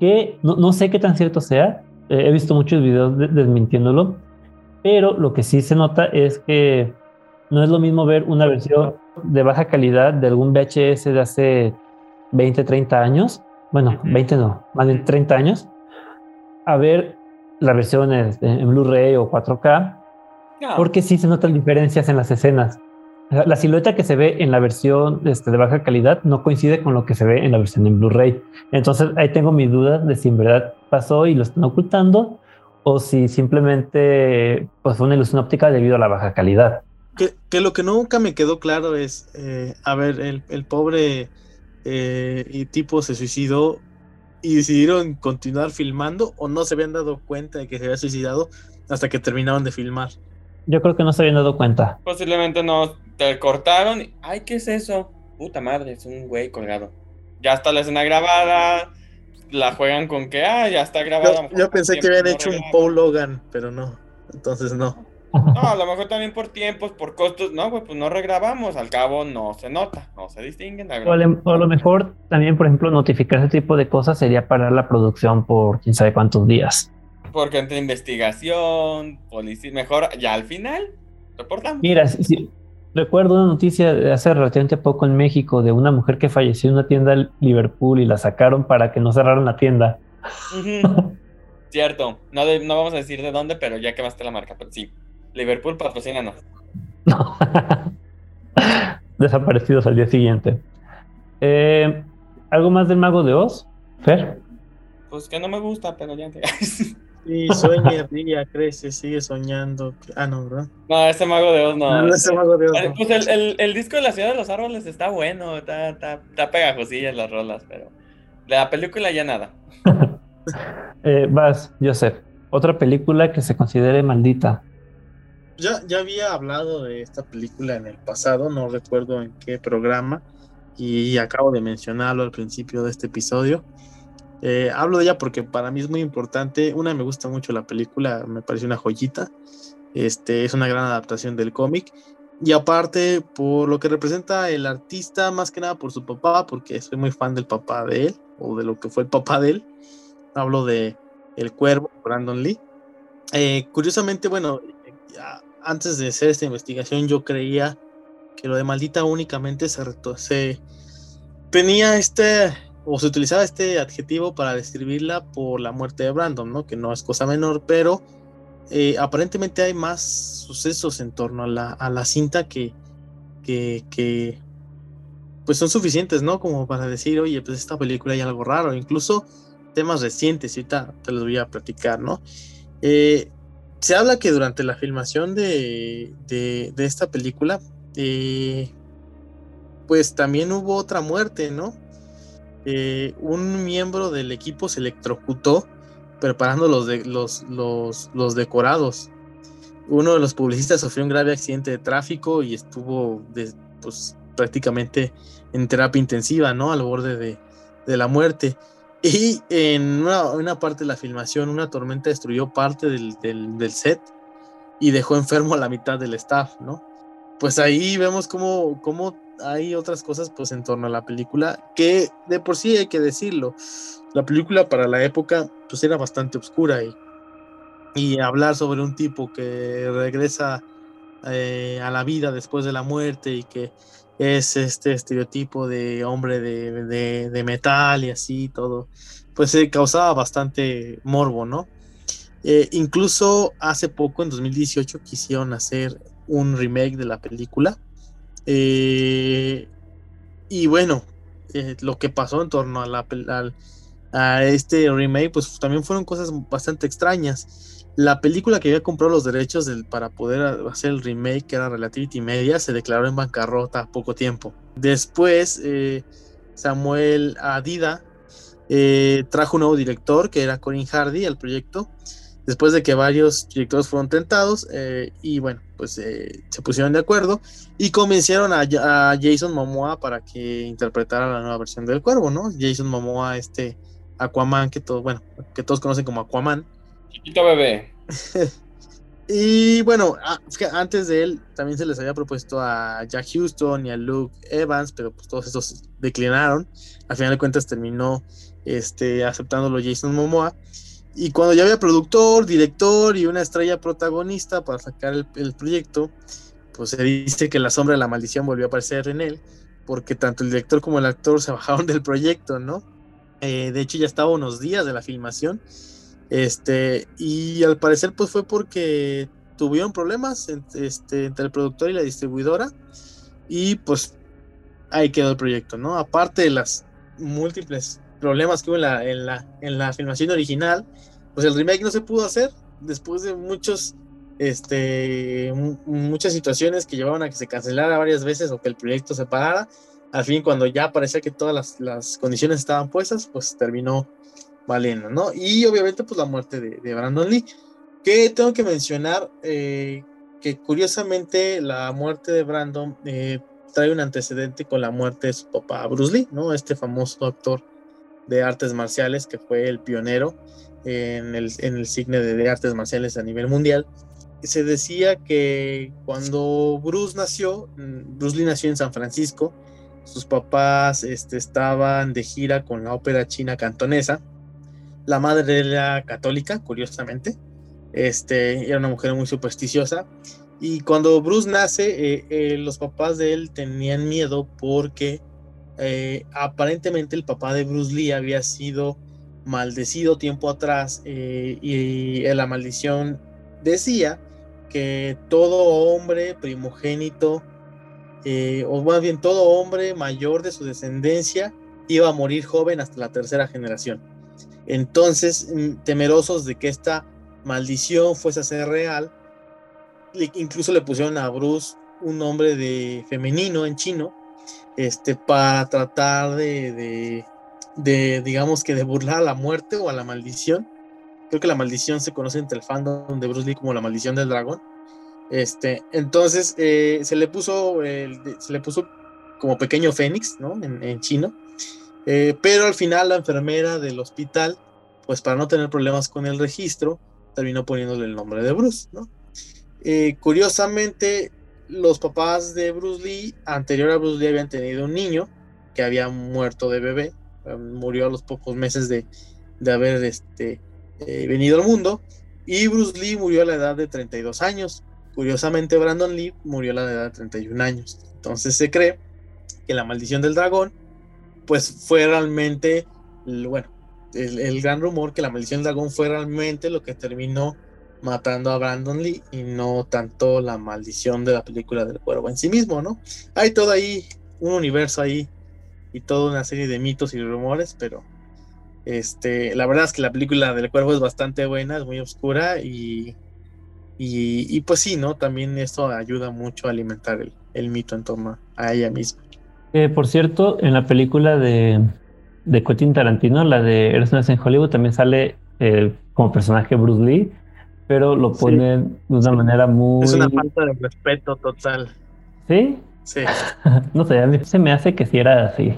Que no, no, sé qué tan cierto sea, eh, he visto muchos videos desmintiéndolo, pero lo que sí se nota es que no es lo mismo ver una versión de baja calidad de algún VHS de hace 20, 30 años, bueno, 20 no, más de 30 años, a ver la versión en Blu-ray o 4K, porque sí se notan diferencias en las escenas. La silueta que se ve en la versión este, de baja calidad no coincide con lo que se ve en la versión en Blu-ray. Entonces ahí tengo mi duda de si en verdad pasó y lo están ocultando o si simplemente pues, fue una ilusión óptica debido a la baja calidad. Que, lo que nunca me quedó claro es, eh, a ver, el, el pobre eh, tipo se suicidó y decidieron continuar filmando o no se habían dado cuenta de que se había suicidado hasta que terminaron de filmar. Yo creo que no se habían dado cuenta. Posiblemente no te cortaron. Y, Ay, ¿qué es eso? Puta madre, es un güey colgado. Ya está la escena grabada. La juegan con que, ah, ya está grabada. Yo, pensé que habían hecho un Paul Logan, pero no. Entonces no. No, a lo mejor también por tiempos, por costos, no, pues, pues no regrabamos, al cabo no se nota, no se distinguen. O, a lo mejor también, por ejemplo, notificar ese tipo de cosas sería parar la producción por quién sabe cuántos días. Porque entre investigación, policía, mejor ya al final reportamos. Mira, si, recuerdo una noticia de hace relativamente poco en México de una mujer que falleció en una tienda en Liverpool y la sacaron para que no cerraran la tienda. Cierto, no, no vamos a decir de dónde, pero ya quemaste la marca, pero sí. Liverpool patrocínanos. No. Desaparecidos al día siguiente. Eh, ¿Algo más del Mago de Oz? Fer. Pues que no me gusta, pero ya te... Y sueña, ría, crece, sigue soñando. Ah, no, ¿verdad? No, ese mago de Oz no. No, ese mago de Oz. no. Pues el, el- el disco de la ciudad de los árboles está bueno, está, está, está pegajosillas las rolas, pero de la película ya nada. Eh, vas, Joseph. Otra película que se considere maldita. Ya, ya había hablado de esta película en el pasado, no recuerdo en qué programa, y acabo de mencionarlo al principio de este episodio. Eh, hablo de ella porque para mí es muy importante. Una, me gusta mucho la película, me parece una joyita. Este, es una gran adaptación del cómic. Y aparte, por lo que representa el artista, más que nada por su papá, porque soy muy fan del papá de él, o de lo que fue el papá de él. Hablo de El Cuervo, Brandon Lee. Eh, curiosamente, bueno, antes de hacer esta investigación, yo creía que lo de maldita únicamente se, se tenía este o se utilizaba este adjetivo para describirla por la muerte de Brandon, ¿no? Que no es cosa menor, pero eh, aparentemente hay más sucesos en torno a la, a la cinta que, que, pues son suficientes, ¿no? Como para decir, oye, pues esta película hay algo raro, incluso temas recientes, y te los voy a platicar, ¿no? Eh, se habla que durante la filmación de, de, esta película, eh, pues también hubo otra muerte, ¿no? Eh, un miembro del equipo se electrocutó preparando los, de, los, los, decorados. Uno de los publicistas sufrió un grave accidente de tráfico y estuvo pues, prácticamente en terapia intensiva, ¿no? Al borde de, de la muerte. Y en una, parte de la filmación, una tormenta destruyó parte del, del- del set y dejó enfermo a la mitad del staff, ¿no? Pues ahí vemos cómo, cómo hay otras cosas pues en torno a la película que de por sí hay que decirlo. La película para la época pues era bastante oscura y, y hablar sobre un tipo que regresa eh, a la vida después de la muerte y que es este estereotipo de hombre de, de- metal y así todo, pues se causaba bastante morbo, ¿no? Eh, incluso hace poco, en 2018, quisieron hacer un remake de la película. Eh, y bueno, eh, lo que pasó en torno a, la, al- a este remake, pues también fueron cosas bastante extrañas. La película que había comprado los derechos para poder hacer el remake, que era Relativity Media, se declaró en bancarrota poco tiempo. Después, eh, Samuel Adida eh, trajo un nuevo director, que era Corin Hardy, al proyecto después de que varios directores fueron tentados eh, y bueno, pues se pusieron de acuerdo y convencieron a, Jason Momoa para que interpretara la nueva versión del Cuervo, ¿no? Jason Momoa, este Aquaman que todos, bueno, que todos conocen como Aquaman. Chiquito bebé. Y bueno, a- fíjate, antes de él también se les había propuesto a Jack Houston y a Luke Evans, pero pues todos estos declinaron. Al final de cuentas terminó este, aceptándolo Jason Momoa. Y cuando ya había productor, director y una estrella protagonista para sacar el, proyecto, pues se dice que la sombra de la maldición volvió a aparecer en él, porque tanto el director como el actor se bajaron del proyecto, ¿no? Eh, de hecho, ya estaba unos días de la filmación. Este, y al parecer, pues fue porque tuvieron problemas en- este, entre el productor y la distribuidora. Y pues ahí quedó el proyecto, ¿no? Aparte de las múltiples problemas que hubo en la, en la, en la filmación original, pues el remake no se pudo hacer después de muchos, este, mu- muchas situaciones que llevaron a que se cancelara varias veces o que el proyecto se parara. Al fin, cuando ya parecía que todas las, las condiciones estaban puestas, pues terminó valiendo, ¿no? Y obviamente, pues la muerte de, Brandon Lee, que tengo que mencionar eh, que curiosamente la muerte de Brandon eh, trae un antecedente con la muerte de su papá Bruce Lee, ¿no? Este famoso actor de artes marciales que fue el pionero en el, en el cine de, de artes marciales a nivel mundial. Se decía que cuando Bruce nació, mm, Bruce Lee nació en San Francisco, sus papás este, estaban de gira con la ópera china cantonesa. La madre era católica, curiosamente. Este, era una mujer muy supersticiosa. Y cuando Bruce nace, eh, eh, los papás de él tenían miedo porque eh, aparentemente el papá de Bruce Lee había sido maldecido tiempo atrás eh, y, la maldición decía que todo hombre primogénito, o más bien todo hombre mayor de su descendencia, iba a morir joven hasta la tercera generación. Entonces, mm, temerosos de que esta maldición fuese a ser real. incluso le pusieron a Bruce un nombre de femenino en chino, este, para tratar de, de, digamos que de burlar a la muerte o a la maldición. Creo que la maldición se conoce entre el fandom de Bruce Lee como la maldición del dragón. Este, entonces eh, se le puso, se le puso como pequeño fénix, ¿no? En, chino. Eh, pero al final la enfermera del hospital, pues para no tener problemas con el registro, terminó poniéndole el nombre de Bruce, ¿no? Eh, curiosamente, los papás de Bruce Lee, anterior a Bruce Lee, habían tenido un niño que había muerto de bebé, murió a los pocos meses de, haber este, venido al mundo, y Bruce Lee murió a la edad de 32 años. Curiosamente, Brandon Lee murió a la edad de 31 años. Entonces se cree que la maldición del dragón, pues fue realmente, bueno, el, gran rumor que la maldición del dragón fue realmente lo que terminó matando a Brandon Lee y no tanto la maldición de la película del cuervo en sí mismo, ¿no? Hay todo ahí, un universo ahí y toda una serie de mitos y rumores, pero este, la verdad es que la película del cuervo es bastante buena, es muy oscura y y, pues sí, ¿no? También esto ayuda mucho a alimentar el, mito en torno a ella misma. Por cierto, en la película de, de Quentin Tarantino, la de Eres en Hollywood, también sale eh, como personaje Bruce Lee, pero lo ponen de una manera muy... Es una falta de respeto total. ¿Sí? Sí. no sé, a mí se me hace que sí era así.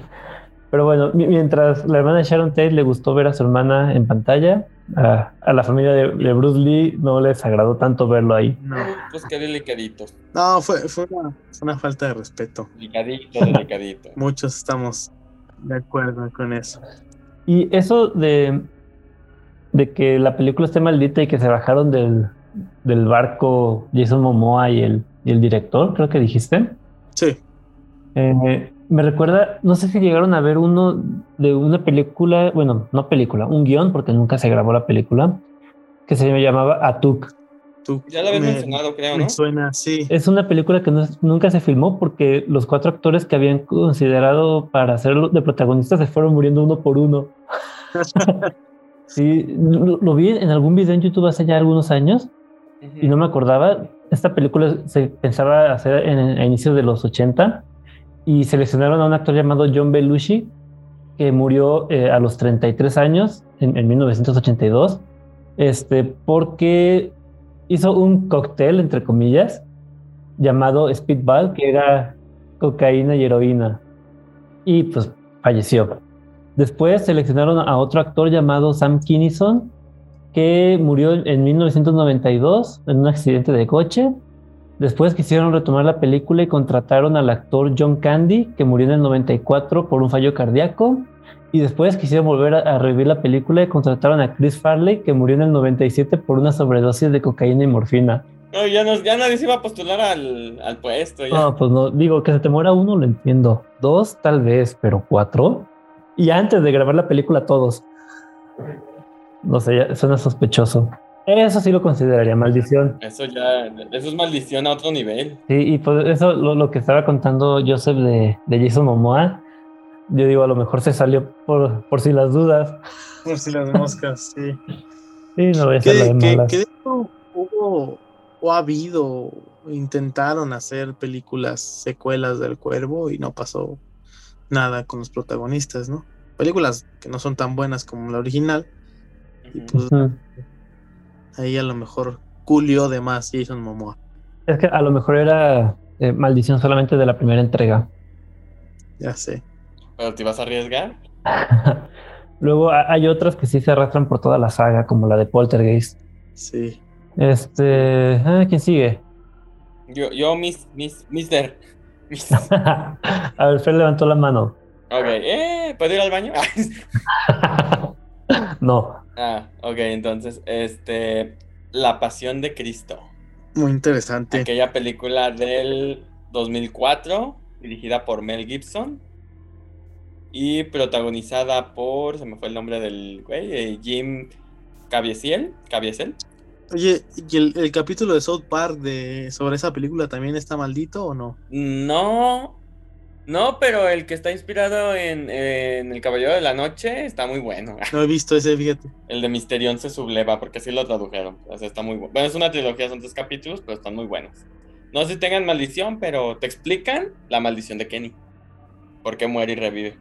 Pero bueno, mientras la hermana de Sharon Tate le gustó ver a su hermana en pantalla, a, la familia de, Bruce Lee no les agradó tanto verlo ahí. No, pues qué delicadito. No, fue, una, falta de respeto. Delicadito, delicadito. Muchos estamos de acuerdo con eso. Y eso de, de que la película esté maldita y que se bajaron del, del barco Jason Momoa y el, y el director, creo que dijiste. Sí. Eh, me recuerda, no sé si llegaron a ver uno de una película, bueno, no película, un guion, porque nunca se grabó la película, que se llamaba Atuk. Ya lo habías mencionado, creo, ¿no? suena, sí. Es una película que nunca se filmó porque los cuatro actores que habían considerado para hacerlo de protagonistas se fueron muriendo uno por uno. sí, lo, vi en algún video en YouTube hace ya algunos años y no me acordaba. Esta película se pensaba hacer en, a inicios de los 80 y seleccionaron a un actor llamado John Belushi, que murió eh, a los 33 años en, 1982, este, porque hizo un cóctel, entre comillas, llamado Speedball, que era cocaína y heroína, y pues falleció. Después seleccionaron a otro actor llamado Sam Kinison, que murió en 1992 en un accidente de coche Después quisieron retomar la película y contrataron al actor John Candy, que murió en el 94 por un fallo cardíaco. Y después quisieron volver a, revivir la película y contrataron a Chris Farley, que murió en el 97 por una sobredosis de cocaína y morfina. No, ya, ya nadie se iba a postular al, puesto. No, pues no, digo que se te muera uno, lo entiendo. Dos, tal vez, pero cuatro. Y antes de grabar la película, todos. No sé, ya suena sospechoso. Eso sí lo consideraría maldición. Eso ya, eso es maldición a otro nivel. Sí, y pues eso lo, que estaba contando Joseph de, de, Jason Momoa, yo digo, a lo mejor se salió por, por si las dudas. Por si las moscas, sí. Sí, no voy a hacer de ¿Qué hubo o ha habido, intentaron hacer películas, secuelas del cuervo y no pasó nada con los protagonistas, ¿no? Películas que no son tan buenas como la original. Y pues, ahí a lo mejor culió de más Jason Momoa. Es que a lo mejor era eh, maldición solamente de la primera entrega. Ya sé. ¿Pero te vas a arriesgar? Luego hay otras que sí se arrastran por toda la saga, como la de Poltergeist. Sí. Este. Ah, ¿Quién sigue? Yo, yo, mis, mis, mister. a ver, Fer levantó la mano. Ok, eh, ¿puedo ir al baño? no. Ah, ok, entonces, este, La Pasión de Cristo. Muy interesante. Aquella película del 2004, dirigida por Mel Gibson y protagonizada por, se me fue el nombre del güey, eh, Jim Caviezel, Caviezel. Oye, ¿y el, capítulo de South Park de, sobre esa película también está maldito o no? No, No, pero el que está inspirado en, El Caballero de la Noche está muy bueno. No he visto ese, fíjate. El de Misterión se subleva, porque así lo tradujeron. O sea, está muy bueno. Bueno, es una trilogía, son tres capítulos, pero están muy buenos. No sé si tengan maldición, pero te explican la maldición de Kenny. Por qué muere y revive.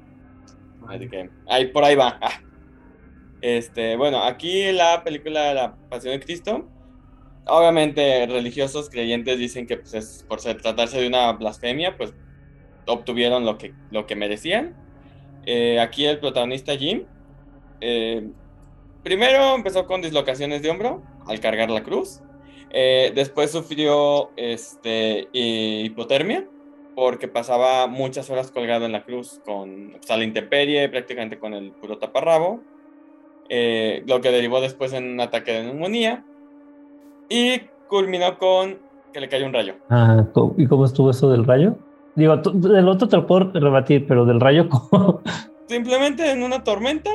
Así que, ahí, por ahí va. Ah. Este, bueno, aquí la película de La Pasión de Cristo. Obviamente, religiosos creyentes dicen que pues, es, por tratarse de una blasfemia, pues obtuvieron lo que, lo que merecían. Eh, aquí el protagonista Jim, eh, primero empezó con dislocaciones de hombro al cargar la cruz. Eh, después sufrió este, hipotermia porque pasaba muchas horas colgado en la cruz con pues, la intemperie, prácticamente con el puro taparrabo, lo que derivó después en un ataque de neumonía y culminó con que le cayó un rayo. ¿y cómo estuvo eso del rayo? Digo, del otro te lo puedo rebatir, pero del rayo, ¿cómo? Simplemente en una tormenta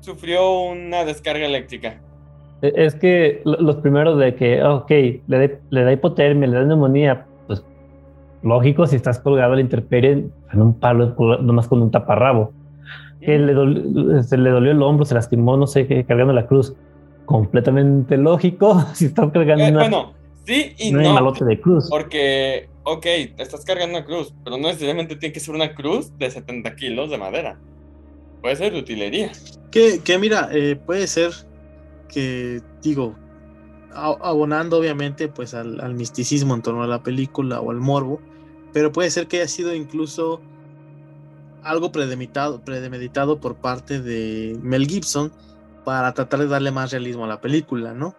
sufrió una descarga eléctrica. E, es que los primeros de que, ok, le, da hipotermia, le da neumonía, pues lógico si estás colgado a la intemperie en un palo, nomás con un taparrabo. Que le, dolió, se le dolió el hombro, se lastimó, no sé, cargando la cruz. Completamente lógico si estás cargando eh, Bueno, sí y no. malote de cruz. Porque ok, estás cargando una cruz, pero no necesariamente tiene que ser una cruz de 70 kilos de madera. Puede ser de utilería. Que, mira, eh, puede ser que, digo, abonando obviamente pues al, misticismo en torno a la película o al morbo, pero puede ser que haya sido incluso algo premeditado, premeditado por parte de Mel Gibson para tratar de darle más realismo a la película, ¿no?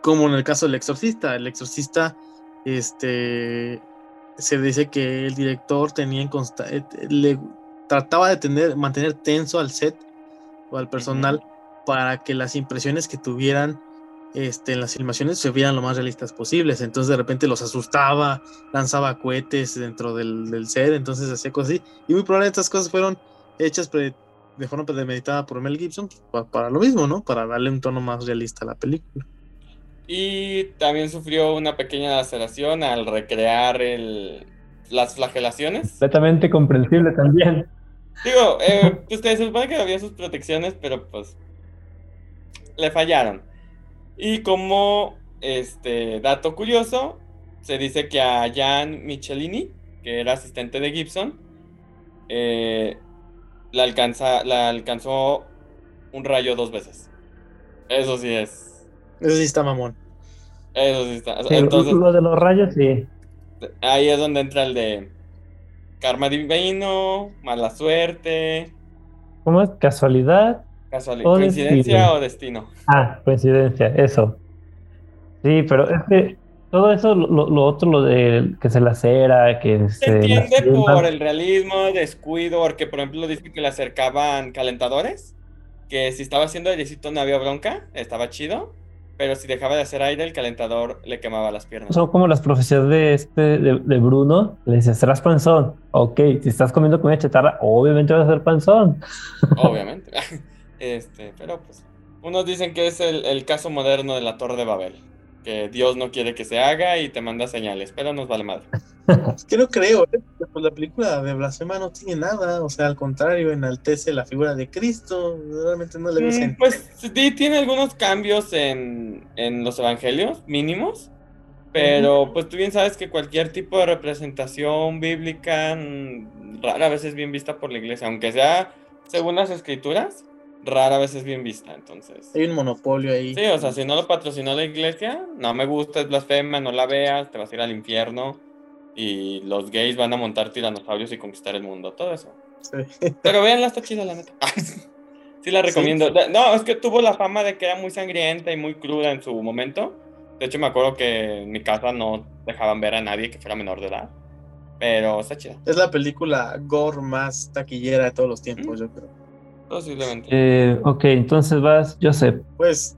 Como en el caso del exorcista, el exorcista este se dice que el director tenía en eh, le trataba de tener, mantener tenso al set o al personal para que las impresiones que tuvieran este, en las filmaciones se vieran lo más realistas posibles. Entonces de repente los asustaba, lanzaba cohetes dentro del, set, entonces hacía cosas así. Y muy probablemente estas cosas fueron hechas de forma premeditada por Mel Gibson pues, para lo mismo, ¿no? Para darle un tono más realista a la película. Y también sufrió una pequeña laceración al recrear el, las flagelaciones. Completamente comprensible también. Digo, eh, pues se supone que había sus protecciones, pero pues le fallaron. Y como este dato curioso, se dice que a Jan Michelini, que era asistente de Gibson, eh, la, alcanza, la alcanzó un rayo dos veces. Eso sí es eso sí está mamón. Eso sí está. Entonces, lo de los rayos, sí. Ahí es donde entra el de karma divino, mala suerte. ¿Cómo es? ¿Casualidad? Casualidad. ¿Coincidencia o destino? Ah, coincidencia, eso. Sí, pero es que todo eso, lo, otro, lo de que se lacera, que se. Se entiende por el realismo, descuido, porque por ejemplo dice que le acercaban calentadores, que si estaba haciendo airecito no había bronca, estaba chido pero si dejaba de hacer aire, el calentador le quemaba las piernas. Son como las profecías de este de, Bruno. Le dice, serás panzón. Ok, si estás comiendo comida chatarra, obviamente vas a ser panzón. Obviamente. este, pero pues, unos dicen que es el, el caso moderno de la Torre de Babel que Dios no quiere que se haga y te manda señales, pero nos vale madre. Es que no creo, ¿eh? pues la película de Blasfema no tiene nada, o sea, al contrario, enaltece la figura de Cristo, realmente no le mm, Pues sí, tiene algunos cambios en, en los evangelios mínimos, pero pues tú bien sabes que cualquier tipo de representación bíblica mm, rara vez es bien vista por la iglesia, aunque sea según las escrituras, rara vez es bien vista, entonces. Hay un monopolio ahí. Sí, o sea, si no lo patrocinó la iglesia, no me gusta, es blasfema, no la veas, te vas a ir al infierno y los gays van a montar tiranosaurios y conquistar el mundo, todo eso. Sí. Pero véanla, está chida, la neta. sí la recomiendo. No, es que tuvo la fama de que era muy sangrienta y muy cruda en su momento. De hecho, me acuerdo que en mi casa no dejaban ver a nadie que fuera menor de edad. Pero está chida. Es la película gore más taquillera de todos los tiempos, yo creo. Posiblemente. Eh, ok, entonces vas, Joseph. Pues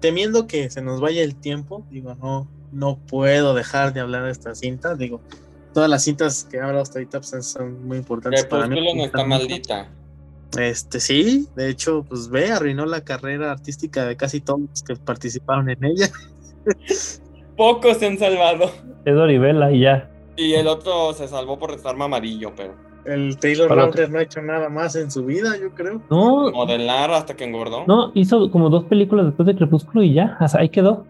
temiendo que se nos vaya el tiempo, digo, no, no puedo dejar de hablar de esta cinta. Digo, todas las cintas que he hablado hasta ahorita pues, son muy importantes para mí. no está maldita. Este sí, de hecho, pues ve, arruinó la carrera artística de casi todos los que participaron en ella. Pocos se han salvado. Es Oribela y ya. Y el otro se salvó por estar mamadillo, pero. El Taylor Lautner no ha hecho nada más en su vida, yo creo. No. Modelar hasta que engordó. No, hizo como dos películas después de Crepúsculo y ya, hasta ahí quedó.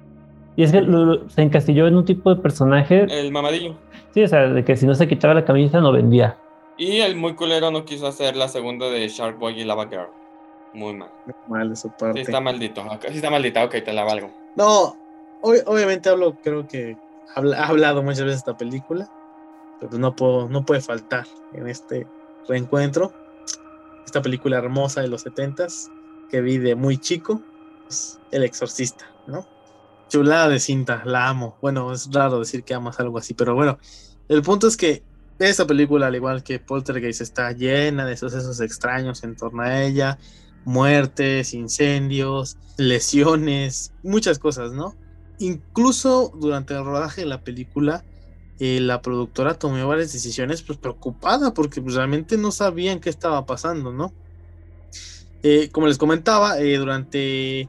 Y es que se encastilló en un tipo de personaje. El mamadillo. Sí, o sea, de que si no se quitaba la camisa no vendía. Y el muy culero no quiso hacer la segunda de Shark Boy y Lava Girl. Muy mal. Muy mal de su parte. Sí, está maldito. Sí, está maldita. Ok, te la valgo. No, obviamente hablo, creo que ha hablado muchas veces esta película. Pues no, puedo, no puede faltar en este reencuentro. Esta película hermosa de los setentas que vi de muy chico. Es el exorcista, ¿no? Chulada de cinta, la amo. Bueno, es raro decir que amas algo así, pero bueno, el punto es que esta película, al igual que Poltergeist, está llena de sucesos extraños en torno a ella, muertes, incendios, lesiones, muchas cosas, ¿no? Incluso durante el rodaje de la película, eh, la productora tomó varias decisiones pues preocupada porque pues, realmente no sabían qué estaba pasando, ¿no? Eh, como les comentaba, eh, durante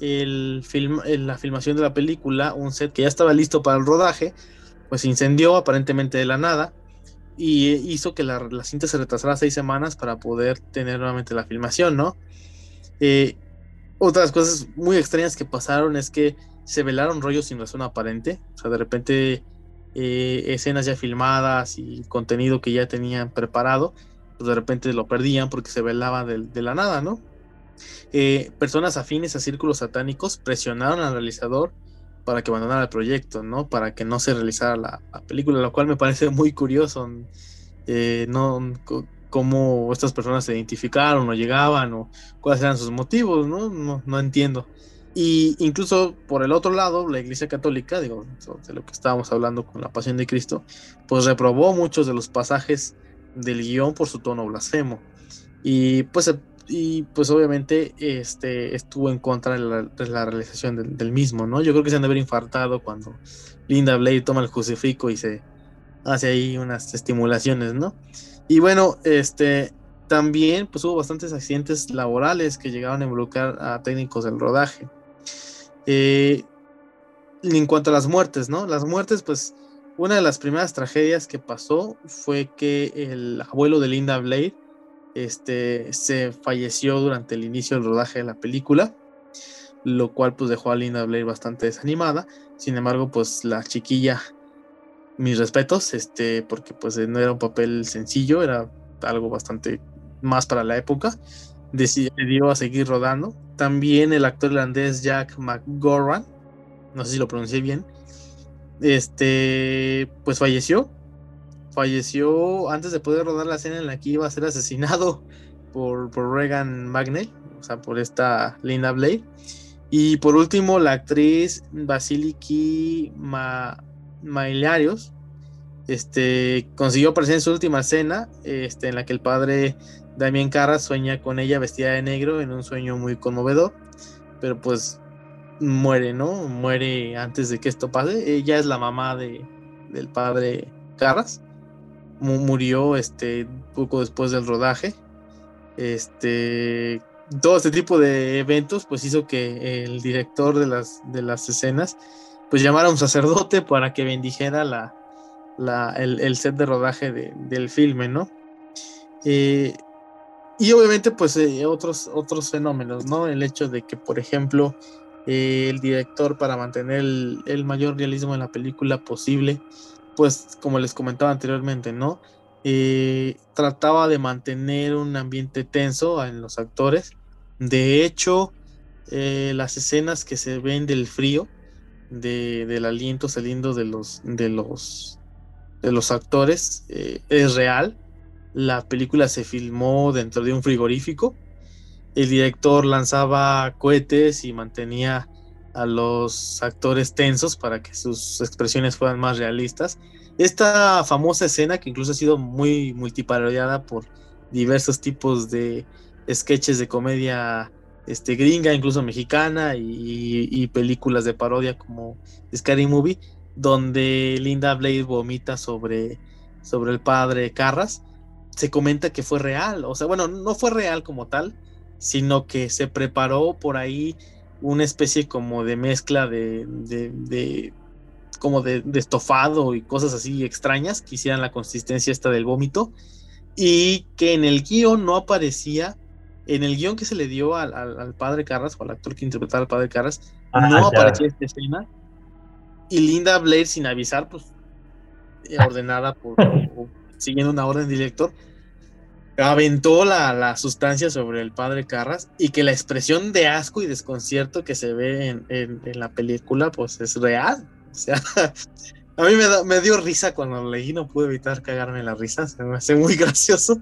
el film, la filmación de la película, un set que ya estaba listo para el rodaje, pues incendió aparentemente de la nada y hizo que la, cinta se retrasara seis semanas para poder tener nuevamente la filmación, ¿no? Eh, otras cosas muy extrañas que pasaron es que se velaron rollos sin razón aparente, o sea, de repente eh, escenas ya filmadas y contenido que ya tenían preparado, pues de repente lo perdían porque se velaba de, la nada, ¿no? Eh, personas afines a círculos satánicos presionaron al realizador para que abandonara el proyecto, ¿no? Para que no se realizara la, película, lo cual me parece muy curioso, eh, no cómo estas personas se identificaron o llegaban o cuáles eran sus motivos. No, no entiendo. Y incluso por el otro lado, la Iglesia Católica, digo, de lo que estábamos hablando con la Pasión de Cristo, pues reprobó muchos de los pasajes del guion por su tono blasfemo. Y pues y pues obviamente este, estuvo en contra de la, realización del, mismo, ¿no? Yo creo que se han de haber infartado cuando Linda Blade toma el crucifijo y se hace ahí unas estimulaciones, ¿no? Y bueno, este también pues hubo bastantes accidentes laborales que llegaron a involucrar a técnicos del rodaje. Eh, en cuanto a las muertes, ¿no? Las muertes, pues una de las primeras tragedias que pasó fue que el abuelo de Linda Blade este, se falleció durante el inicio del rodaje de la película, lo cual pues dejó a Linda Blair bastante desanimada. Sin embargo, pues la chiquilla, mis respetos, este, porque pues no era un papel sencillo, era algo bastante más para la época. Decidió a seguir rodando. También el actor irlandés Jack McGorran, no sé si lo pronuncié bien, este, pues falleció falleció antes de poder rodar la escena en la que iba a ser asesinado por, por Regan Magnell, o sea, por esta Lina Blade. Y por último, la actriz Basiliki Ma Mailarios este, consiguió aparecer en su última escena, este, en la que el padre Damien Carras sueña con ella vestida de negro en un sueño muy conmovedor, pero pues muere, ¿no? Muere antes de que esto pase. Ella es la mamá de, del padre Carras murió este, poco después del rodaje. Este, todo este tipo de eventos pues hizo que el director de las, de las escenas pues llamara a un sacerdote para que bendijera la, la el, set de rodaje del filme, ¿no? Eh, y obviamente pues eh, otros, otros fenómenos, ¿no? El hecho de que, por ejemplo, eh, el director para mantener el, mayor realismo en la película posible, pues como les comentaba anteriormente, ¿no? Eh, trataba de mantener un ambiente tenso en los actores. De hecho, las escenas que se ven del frío, del aliento saliendo de los, de los, de los actores, es real. La película se filmó dentro de un frigorífico. El director lanzaba cohetes y mantenía a los actores tensos para que sus expresiones fueran más realistas. Esta famosa escena que incluso ha sido muy multiparodiada por diversos tipos de sketches de comedia este, gringa, incluso mexicana, y, películas de parodia como Scary Movie, donde Linda Blade vomita sobre, sobre el padre Carras. Se comenta que fue real, o sea, bueno, no fue real como tal, sino que se preparó por ahí una especie como de mezcla de, como de, estofado y cosas así extrañas que hicieran la consistencia esta del vómito y que en el guion no aparecía, en el guion que se le dio al, padre Carras o al actor que interpretaba al padre Carras, ah, no aparecía esta escena y Linda Blair sin avisar, pues ordenada por, siguiendo una orden director, aventó la, la, sustancia sobre el padre Carras y que la expresión de asco y desconcierto que se ve en, en, la película pues es real. O sea, a mí me, me, dio risa cuando leí, no pude evitar cagarme la risa, se me hace muy gracioso.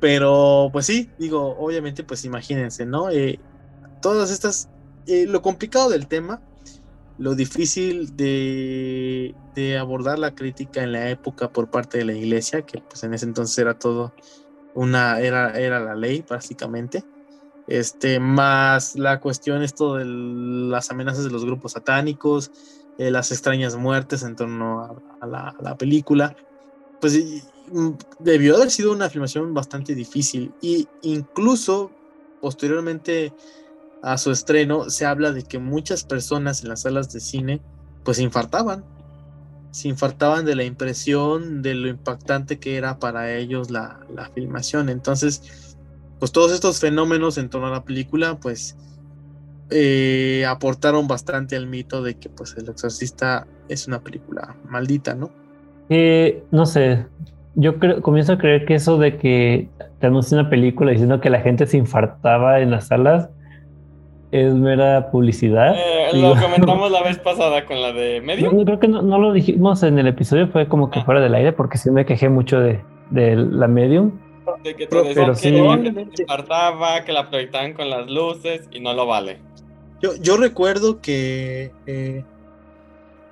Pero pues sí, digo, obviamente pues imagínense, ¿no? Eh, todas estas, eh, lo complicado del tema, lo difícil de, de abordar la crítica en la época por parte de la iglesia, que pues en ese entonces era todo una era, era la ley, básicamente. Este, más la cuestión esto de las amenazas de los grupos satánicos, eh, las extrañas muertes en torno a, la, película. Pues mm, debió haber sido una filmación bastante difícil. Y incluso posteriormente a su estreno se habla de que muchas personas en las salas de cine pues infartaban se infartaban de la impresión de lo impactante que era para ellos la, filmación. Entonces, pues todos estos fenómenos en torno a la película, pues eh, aportaron bastante al mito de que pues El Exorcista es una película maldita, ¿no? Eh, no sé, yo creo, comienzo a creer que eso de que te anuncia una película diciendo que la gente se infartaba en las salas, es mera publicidad. Eh, lo comentamos la vez pasada con la de medio. creo que no, lo dijimos en el episodio, fue como que ah. fuera del aire, porque sí me quejé mucho de, la medium. De que te pero, sí. que que la proyectaban con las luces y no lo vale. Yo, yo recuerdo que eh,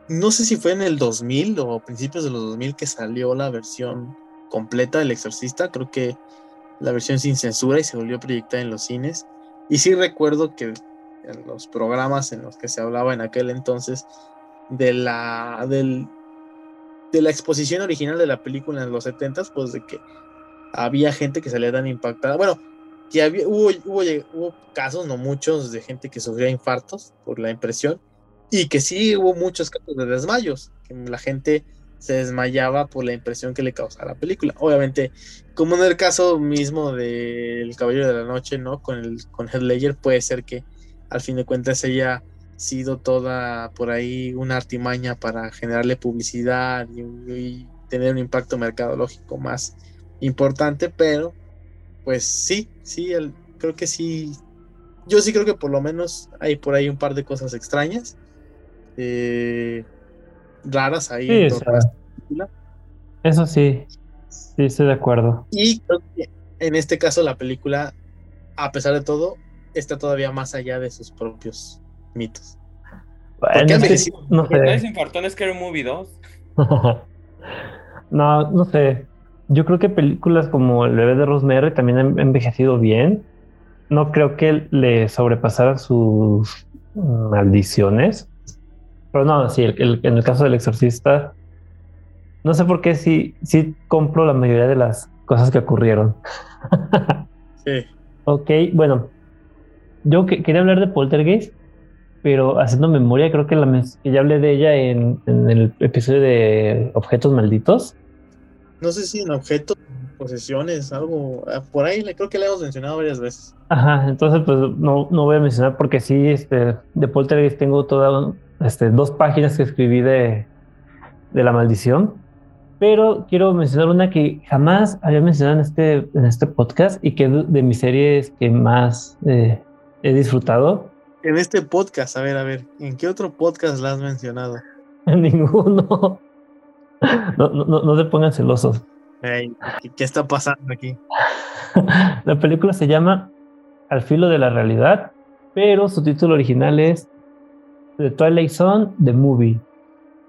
no sé si fue en el 2000 o principios de los 2000 que salió la versión completa del Exorcista, creo que la versión sin censura y se volvió a proyectar en los cines. Y sí recuerdo que en los programas en los que se hablaba en aquel entonces de la, del, de la exposición original de la película en los 70 pues de que había gente que salía tan impactada. Bueno, que había, hubo, hubo, hubo, casos, no muchos, de gente que sufría infartos por la impresión y que sí hubo muchos casos de desmayos, que la gente se desmayaba por la impresión que le causaba la película. Obviamente, como en el caso mismo del Caballero de la Noche, ¿no? Con el con Heath puede ser que al fin de cuentas haya sido toda por ahí una artimaña para generarle publicidad y, tener un impacto mercadológico más importante, pero pues sí, sí, el, creo que sí, yo sí creo que por lo menos hay por ahí un par de cosas extrañas. Eh, raras ahí. eso sí, sí, estoy de acuerdo. Y creo que en este caso la película, a pesar de todo, está todavía más allá de sus propios mitos. Bueno, no sé. que era un movie 2? no, no sé. Yo creo que películas como El bebé de Rosemary también han envejecido bien. No creo que le sobrepasaran sus maldiciones. Pero no, sí, en el caso del exorcista, no sé por qué sí, sí compro la mayoría de las cosas que ocurrieron. sí. Ok, bueno, yo quería hablar de Poltergeist, pero haciendo memoria, creo que, la, ya hablé de ella en, el episodio de Objetos Malditos. No sé si en objetos, posesiones, algo ah, por ahí, creo que le hemos mencionado varias veces. Ajá, entonces pues no, no voy a mencionar porque sí, este, de Poltergeist tengo toda este, dos páginas que escribí de, de la maldición, pero quiero mencionar una que jamás había mencionado en este, en este podcast y que es de mis series que más eh, he disfrutado. En este podcast, a ver, a ver, ¿en qué otro podcast la has mencionado? En ninguno. No, no, no, se pongan celosos. ¿Qué está pasando aquí? La película se llama Al filo de la realidad, pero su título original es The Twilight Zone, The Movie.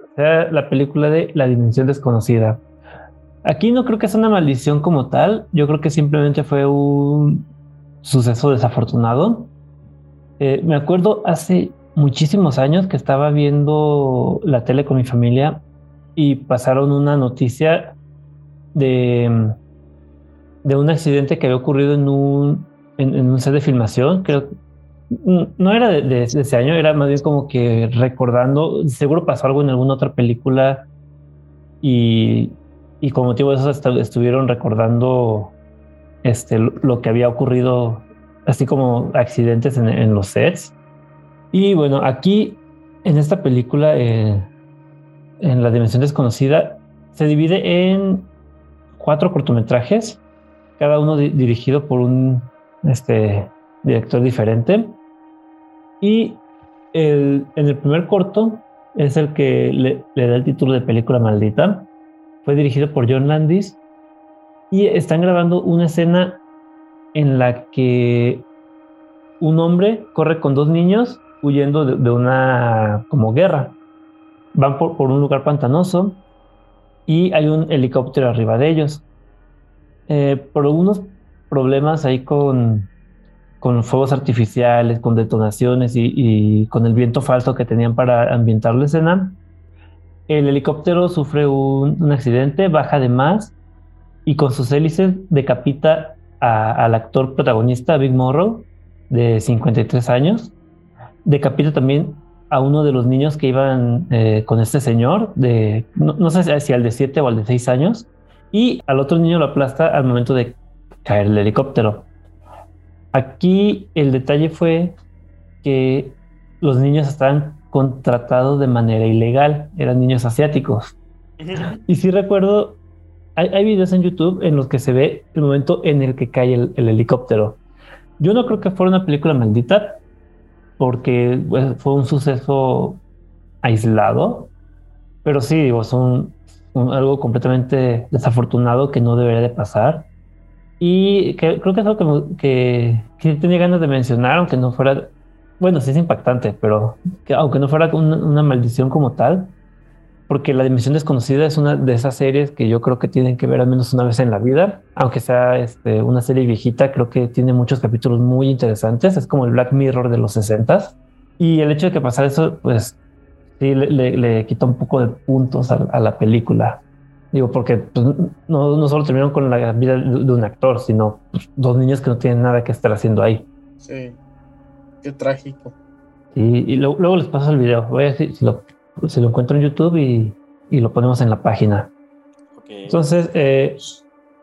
O sea, la película de La Dimensión Desconocida. Aquí no creo que sea una maldición como tal, yo creo que simplemente fue un suceso desafortunado. Eh, me acuerdo hace muchísimos años que estaba viendo la tele con mi familia y pasaron una noticia de, de un accidente que había ocurrido en un, en, un set de filmación, creo, no era de, ese año, era más bien como que recordando, seguro pasó algo en alguna otra película y, y con motivo de eso estuvieron recordando este, lo, que había ocurrido, así como accidentes en, los sets. Y bueno, aquí en esta película, eh, en La Dimensión Desconocida, se divide en cuatro cortometrajes, cada uno dirigido por un este, director diferente. Y en el primer corto es el que le, da el título de película maldita. Fue dirigido por John Landis y están grabando una escena en la que un hombre corre con dos niños huyendo de, una como guerra. Van por, por, un lugar pantanoso y hay un helicóptero arriba de ellos. Eh, por algunos problemas ahí con, con fuegos artificiales, con detonaciones y, con el viento falso que tenían para ambientar la escena. El helicóptero sufre un, accidente, baja de más y con sus hélices decapita al actor protagonista, Big Morrow, de 53 años. Decapita también a uno de los niños que iban eh, con este señor, de no, no, sé si al de 7 o al de 6 años, y al otro niño lo aplasta al momento de caer el helicóptero. Aquí el detalle fue que los niños estaban contratados de manera ilegal, eran niños asiáticos. Y sí recuerdo, hay, videos en YouTube en los que se ve el momento en el que cae el, helicóptero. Yo no creo que fuera una película maldita, porque fue un suceso aislado, pero sí, digo, son algo completamente desafortunado que no debería de pasar. Y creo que es algo que, que, tenía ganas de mencionar, aunque no fuera, bueno, sí es impactante, pero que aunque no fuera una, maldición como tal, porque La Dimensión Desconocida es una de esas series que yo creo que tienen que ver al menos una vez en la vida, aunque sea este, una serie viejita, creo que tiene muchos capítulos muy interesantes, es como el Black Mirror de los 60 y el hecho de que pasara eso, pues sí le, le, quita un poco de puntos a la película. Digo, porque pues, no, no, solo terminaron con la vida de un actor, sino pues, dos niños que no tienen nada que estar haciendo ahí. Sí, qué trágico. y luego, les paso el video. Voy a decir si lo, si lo encuentro en YouTube y, y, lo ponemos en la página. Entonces, eh,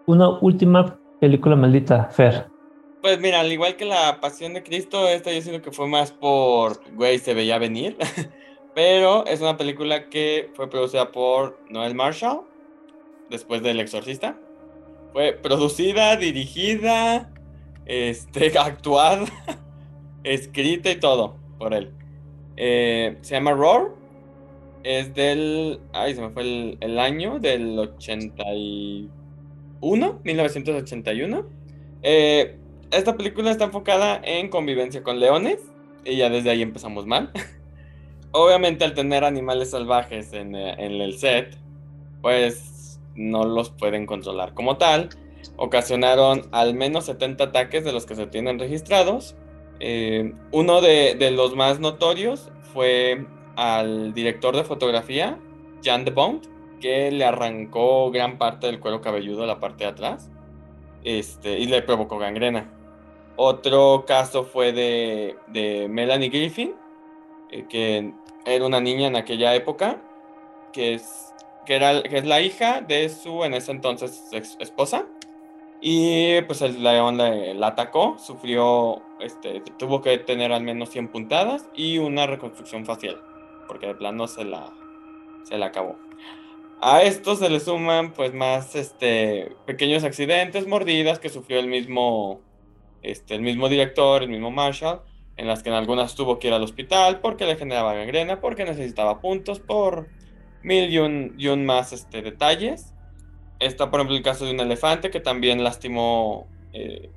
una última película maldita, Fer. Pues mira, al igual que la Pasión de Cristo, esta yo siento que fue más por, güey, se veía venir. Pero es una película que fue producida por Noel Marshall después del Exorcista. Fue producida, dirigida, este, actuada, escrita y todo por él. Eh, se llama Roar. Es del. Ay, se me fue el, año del 81. 1981. Eh, esta película está enfocada en convivencia con leones. Y ya desde ahí empezamos mal. Obviamente, al tener animales salvajes en, eh, en el set, pues no los pueden controlar como tal. Ocasionaron al menos 70 ataques de los que se tienen registrados. Eh, uno de, los más notorios fue al director de fotografía, Jan de Bond, que le arrancó gran parte del cuero cabelludo a la parte de atrás este, y le provocó gangrena. Otro caso fue de, Melanie Griffin, eh, que era una niña en aquella época, que es que, era, que es la hija de su en ese entonces esposa. Y pues el león la, atacó, sufrió, este, tuvo que tener al menos 100 puntadas y una reconstrucción facial, porque de plano se la, se la acabó. A esto se le suman pues más este, pequeños accidentes, mordidas que sufrió el mismo, este, el mismo director, el mismo Marshall, en las que en algunas tuvo que ir al hospital porque le generaba gangrena, porque necesitaba puntos, por mil y un, más este, detalles. Está, por ejemplo, el caso de un elefante que también lastimó eh,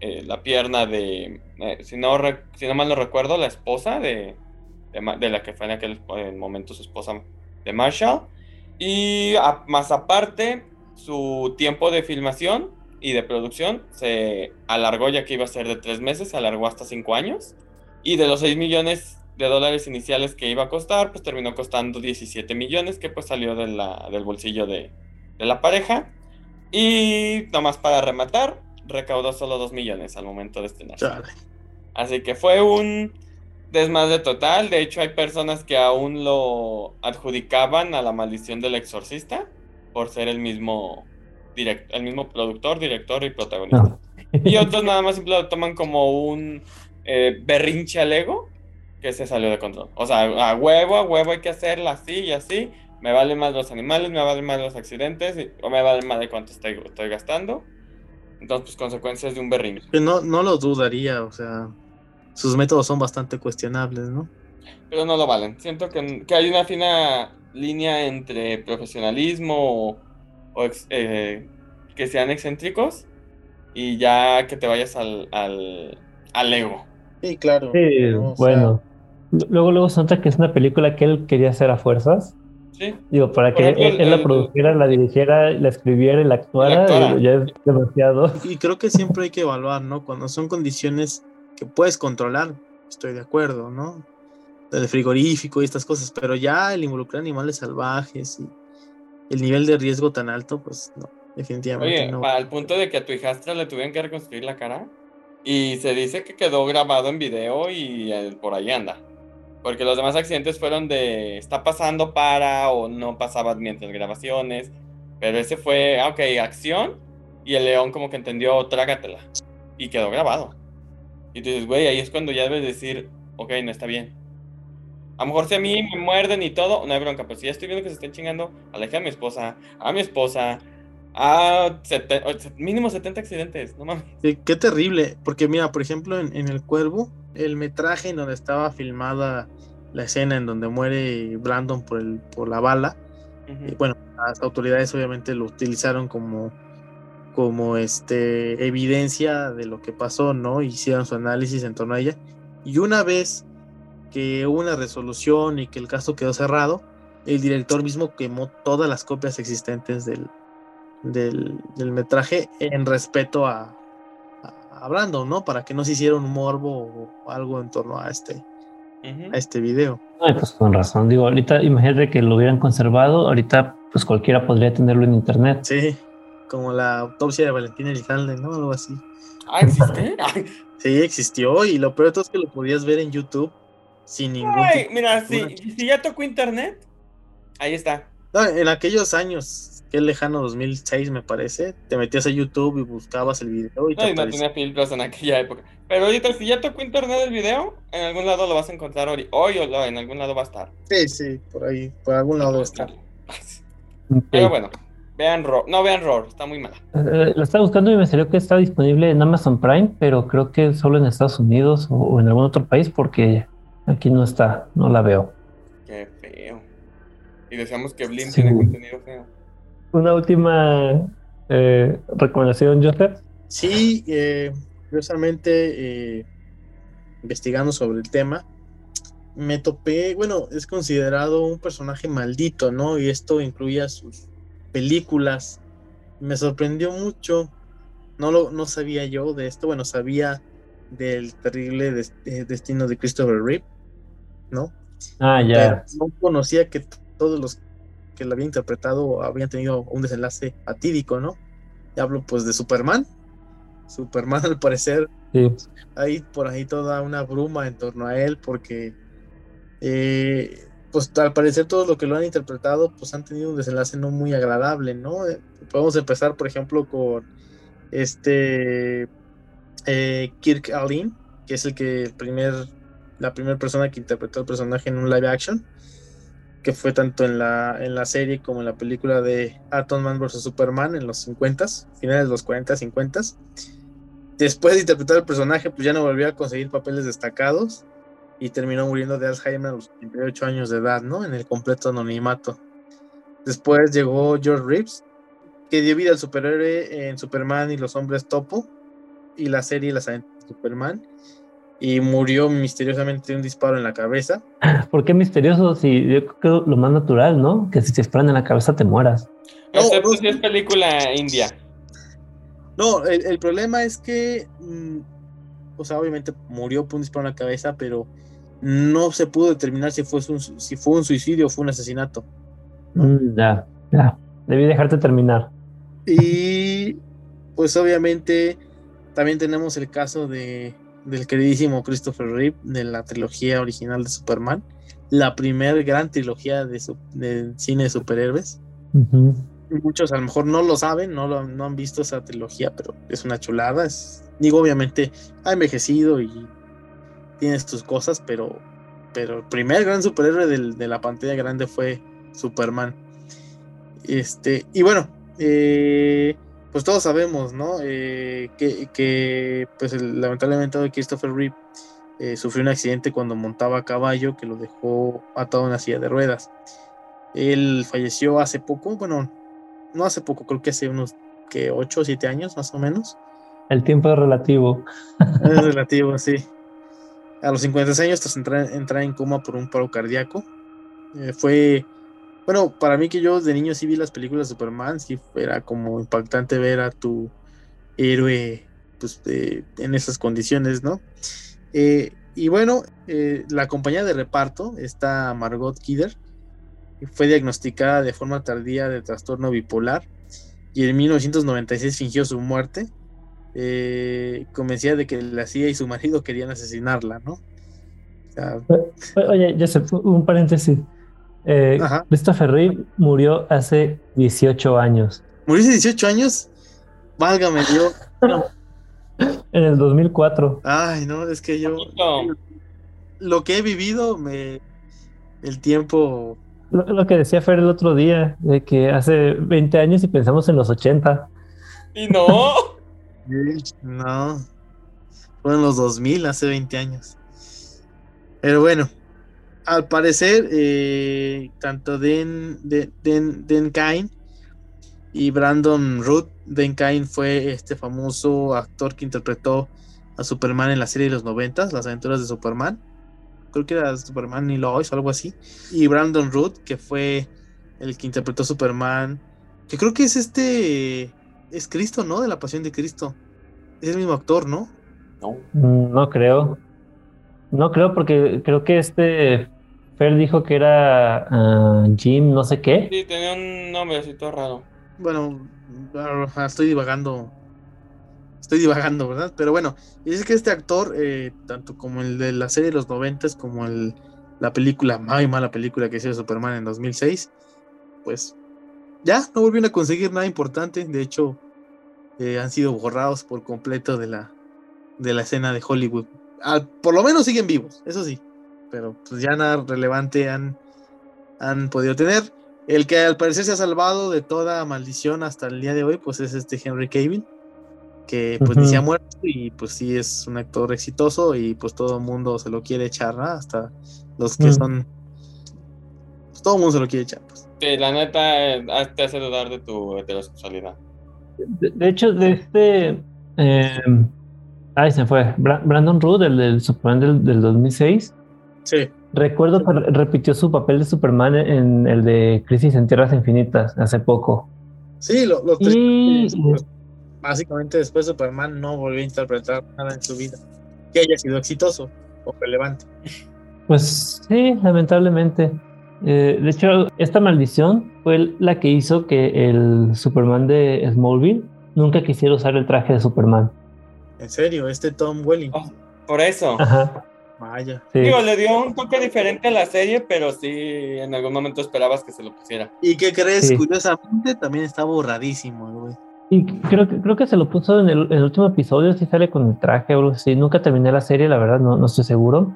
eh, la pierna de, eh, si, no si no mal no recuerdo, la esposa de, de, la que fue en aquel momento su esposa de Marshall. Y más aparte, su tiempo de filmación y de producción se alargó ya que iba a ser de tres meses, se alargó hasta cinco años. Y de los 6 millones de dólares iniciales que iba a costar, pues terminó costando 17 millones, que pues salió de la, del bolsillo de, la pareja. Y nomás para rematar, recaudó solo 2 millones al momento de estrenar. Así que fue un desmadre total. De hecho, hay personas que aún lo adjudicaban a la maldición del exorcista por ser el mismo, el mismo productor, director y protagonista. Y otros nada más simplemente lo toman como un eh, berrinche al ego que se salió de control. O sea, a huevo, a huevo hay que hacerla así y así. Me valen más los animales, me valen más los accidentes, o me valen más de cuánto estoy, estoy gastando. Entonces, pues consecuencias de un berrinche. No, no lo dudaría, o sea, sus métodos son bastante cuestionables, ¿no? Pero no lo valen. Siento que, que hay una fina línea entre profesionalismo o, eh, que sean excéntricos y ya que te vayas al, al, ego. Sí, claro. Sí, bueno. Luego, luego se nota que es una película que él quería hacer a fuerzas. Sí. Digo, para que él, la produjera, la dirigiera, la escribiera y la actuara, ya es demasiado. Y creo que siempre hay que evaluar, ¿no? Cuando son condiciones que puedes controlar, estoy de acuerdo, ¿no? Del frigorífico y estas cosas, pero ya el involucrar animales salvajes y el nivel de riesgo tan alto, pues no, definitivamente Oye, para el punto de que a tu hijastra le tuvieron que reconstruir la cara y se dice que quedó grabado en video y eh, por ahí anda. Porque los demás accidentes fueron de está pasando para o no pasaba mientras grabaciones. Pero ese fue, ah, ok, acción. Y el león como que entendió, trágatela. Y quedó grabado. Y tú dices, güey, ahí es cuando ya debes decir, ok, no está bien. A lo mejor si a mí me muerden y todo, no hay bronca. Pero si ya estoy viendo que se están chingando, a mi esposa, a mi esposa, a mínimo 70 accidentes, no mames. qué terrible. Porque mira, por ejemplo, en, El Cuervo, el metraje en donde estaba filmada la escena en donde muere Brandon por, el, por la bala, y bueno, las autoridades obviamente lo utilizaron como como este, evidencia de lo que pasó, ¿no? Hicieron su análisis en torno a ella. Y una vez que hubo una resolución y que el caso quedó cerrado, el director mismo quemó todas las copias existentes del, del, metraje en respeto a, a, Brandon, ¿no? Para que no se hiciera un morbo o algo en torno a este, a este video. Ay, pues con razón. Digo, ahorita imagínate que lo hubieran conservado, ahorita pues cualquiera podría tenerlo en internet. Sí como la autopsia de Valentina Elizalde, ¿no? Algo así. Ah, ¿existe? sí, existió y lo peor de todo es que lo podías ver en YouTube sin ningún... Ay, mira, si, ya tocó internet, ahí está. en aquellos años, que lejano 2006 me parece, te metías a YouTube y buscabas el video y no, no tenía filtros en aquella época. Pero ahorita, si ya tocó internet el video, en algún lado lo vas a encontrar hoy, hoy o en algún lado va a estar. Sí, sí, por ahí, por algún lado va a estar. Pero bueno, Vean Roar. No vean Roar, está muy mala. Eh, la estaba buscando y me salió que está disponible en Amazon Prime, pero creo que solo en Estados Unidos o, en algún otro país porque aquí no está, no la veo. Qué feo. Y deseamos que Blim tiene contenido feo. Una última eh, recomendación, Joseph. Sí, eh, curiosamente, eh, investigando sobre el tema, me topé, bueno, es considerado un personaje maldito, ¿no? Y esto incluye a sus películas. Me sorprendió mucho. No lo no sabía yo de esto. Bueno, sabía del terrible eh, destino de Christopher Reeve, ¿no? Ah, ya. no conocía que todos los que lo habían interpretado habían tenido un desenlace atídico, ¿no? Y hablo pues de Superman. Superman al parecer sí. hay por ahí toda una bruma en torno a él porque eh, pues al parecer todos los que lo han interpretado pues han tenido un desenlace no muy agradable, ¿no? Eh, podemos empezar, por ejemplo, con este eh, Kirk Allen, que es el que primer, la primera persona que interpretó el personaje en un live action, que fue tanto en la, en la serie como en la película de Atom Man vs. Superman en los 50, finales de los 40, 50. Después de interpretar el personaje, pues ya no volvió a conseguir papeles destacados y terminó muriendo de Alzheimer a los 38 años de edad, ¿no? En el completo anonimato. Después llegó George Reeves, que dio vida al superhéroe en Superman y los hombres topo y la serie Las aventuras de Superman y murió misteriosamente de un disparo en la cabeza. ¿Por qué misterioso? Si yo creo que lo más natural, ¿no? Que si te disparan en la cabeza te mueras. No, Excepto si es película india. No, el, problema es que, mm, o sea, obviamente murió por un disparo en la cabeza, pero no se pudo determinar si fue un, si fue un suicidio o fue un asesinato. Mm, ya, ya. Debí dejarte terminar. Y pues obviamente también tenemos el caso de del queridísimo Christopher Reeve de la trilogía original de Superman, la primera gran trilogía de, cine de superhéroes. Muchos a lo mejor no lo saben, no, lo, no han visto esa trilogía, pero es una chulada. Es, digo, obviamente ha envejecido y tiene sus cosas, pero, pero el primer gran superhéroe de la pantalla grande fue Superman. Este, y bueno, eh, pues todos sabemos, ¿no? Eh, que, pues lamentablemente Christopher Reeve eh, sufrió un accidente cuando montaba a caballo que lo dejó atado en una silla de ruedas. Él falleció hace poco, bueno, no hace poco, creo que hace unos que 8 o 7 años más o menos. El tiempo es relativo. Es relativo, sí. A los 50 años tras entrar, en coma por un paro cardíaco. fue bueno, para mí que yo de niño sí vi las películas de Superman, sí era como impactante ver a tu héroe pues, en esas condiciones, ¿no? Eh, y bueno, eh, la compañía de reparto, esta Margot Kidder, fue diagnosticada de forma tardía de trastorno bipolar y en 1996 fingió su muerte, eh, convencida de que la CIA y su marido querían asesinarla, ¿no? Oye, ya se un paréntesis. Eh, Christopher Reeve murió hace 18 años. ¿Murió hace 18 años? Válgame Dios. en el 2004. Ay, no, es que yo. Lo que he vivido, me. El tiempo. Lo, que decía Fer el otro día, de que hace 20 años y pensamos en los 80. Y no. No. Fueron los 2000, hace 20 años. Pero bueno, al parecer, eh, tanto Den, Den, Kine y Brandon Root, Den Kine fue este famoso actor que interpretó a Superman en la serie de los noventas, Las aventuras de Superman. Creo que era Superman y Lois o algo así. Y Brandon Root, que fue el que interpretó a Superman, que creo que es este, es Cristo, ¿no? De la Pasión de Cristo. Es el mismo actor, ¿no? No, mm, no creo. No creo porque creo que este Fer dijo que era ah, Jim no sé qué. Sí, tenía un nombrecito raro. Bueno, estoy divagando. Estoy divagando, ¿verdad? Pero bueno, es que este actor, eh, tanto como el de la serie de los noventas, como el, la película, muy mala película que hizo Superman en 2006, pues ya no volvieron a conseguir nada importante. De hecho, eh, han sido borrados por completo de la, de la escena de Hollywood. por lo menos siguen vivos, eso sí pero pues ya nada relevante han, han podido tener. El que al parecer se ha salvado de toda maldición hasta el día de hoy, pues es este Henry Cavill, que pues ni se ha muerto y pues sí es un actor exitoso y pues todo el mundo se lo quiere echar, hasta los que mm. son... Pues todo el mundo se lo quiere echar. Sí, la neta eh, te hace dudar de tu heterosexualidad. De, de hecho, de este... Eh, ay, se fue. Brandon Root, el del Superman del, del 2006 Sí. Recuerdo que repitió su papel de Superman en el de Crisis en Tierras Infinitas hace poco. Sí, lo, lo y... Básicamente después Superman no volvió a interpretar nada en su vida que haya sido exitoso o relevante. Pues sí, lamentablemente. Eh, de hecho, esta maldición fue la que hizo que el Superman de Smallville nunca quisiera usar el traje de Superman. En serio, este Tom Welling. Oh, por eso. Ajá. Vaya. Digo, le dio un toque diferente a la serie, pero sí, en algún momento esperabas que se lo pusiera. ¿Y qué crees? Curiosamente también está borradísimo, güey. Y creo que, creo que se lo puso en el, último episodio, si sale con el traje o algo así. Nunca terminé la serie, la verdad, no, no estoy seguro.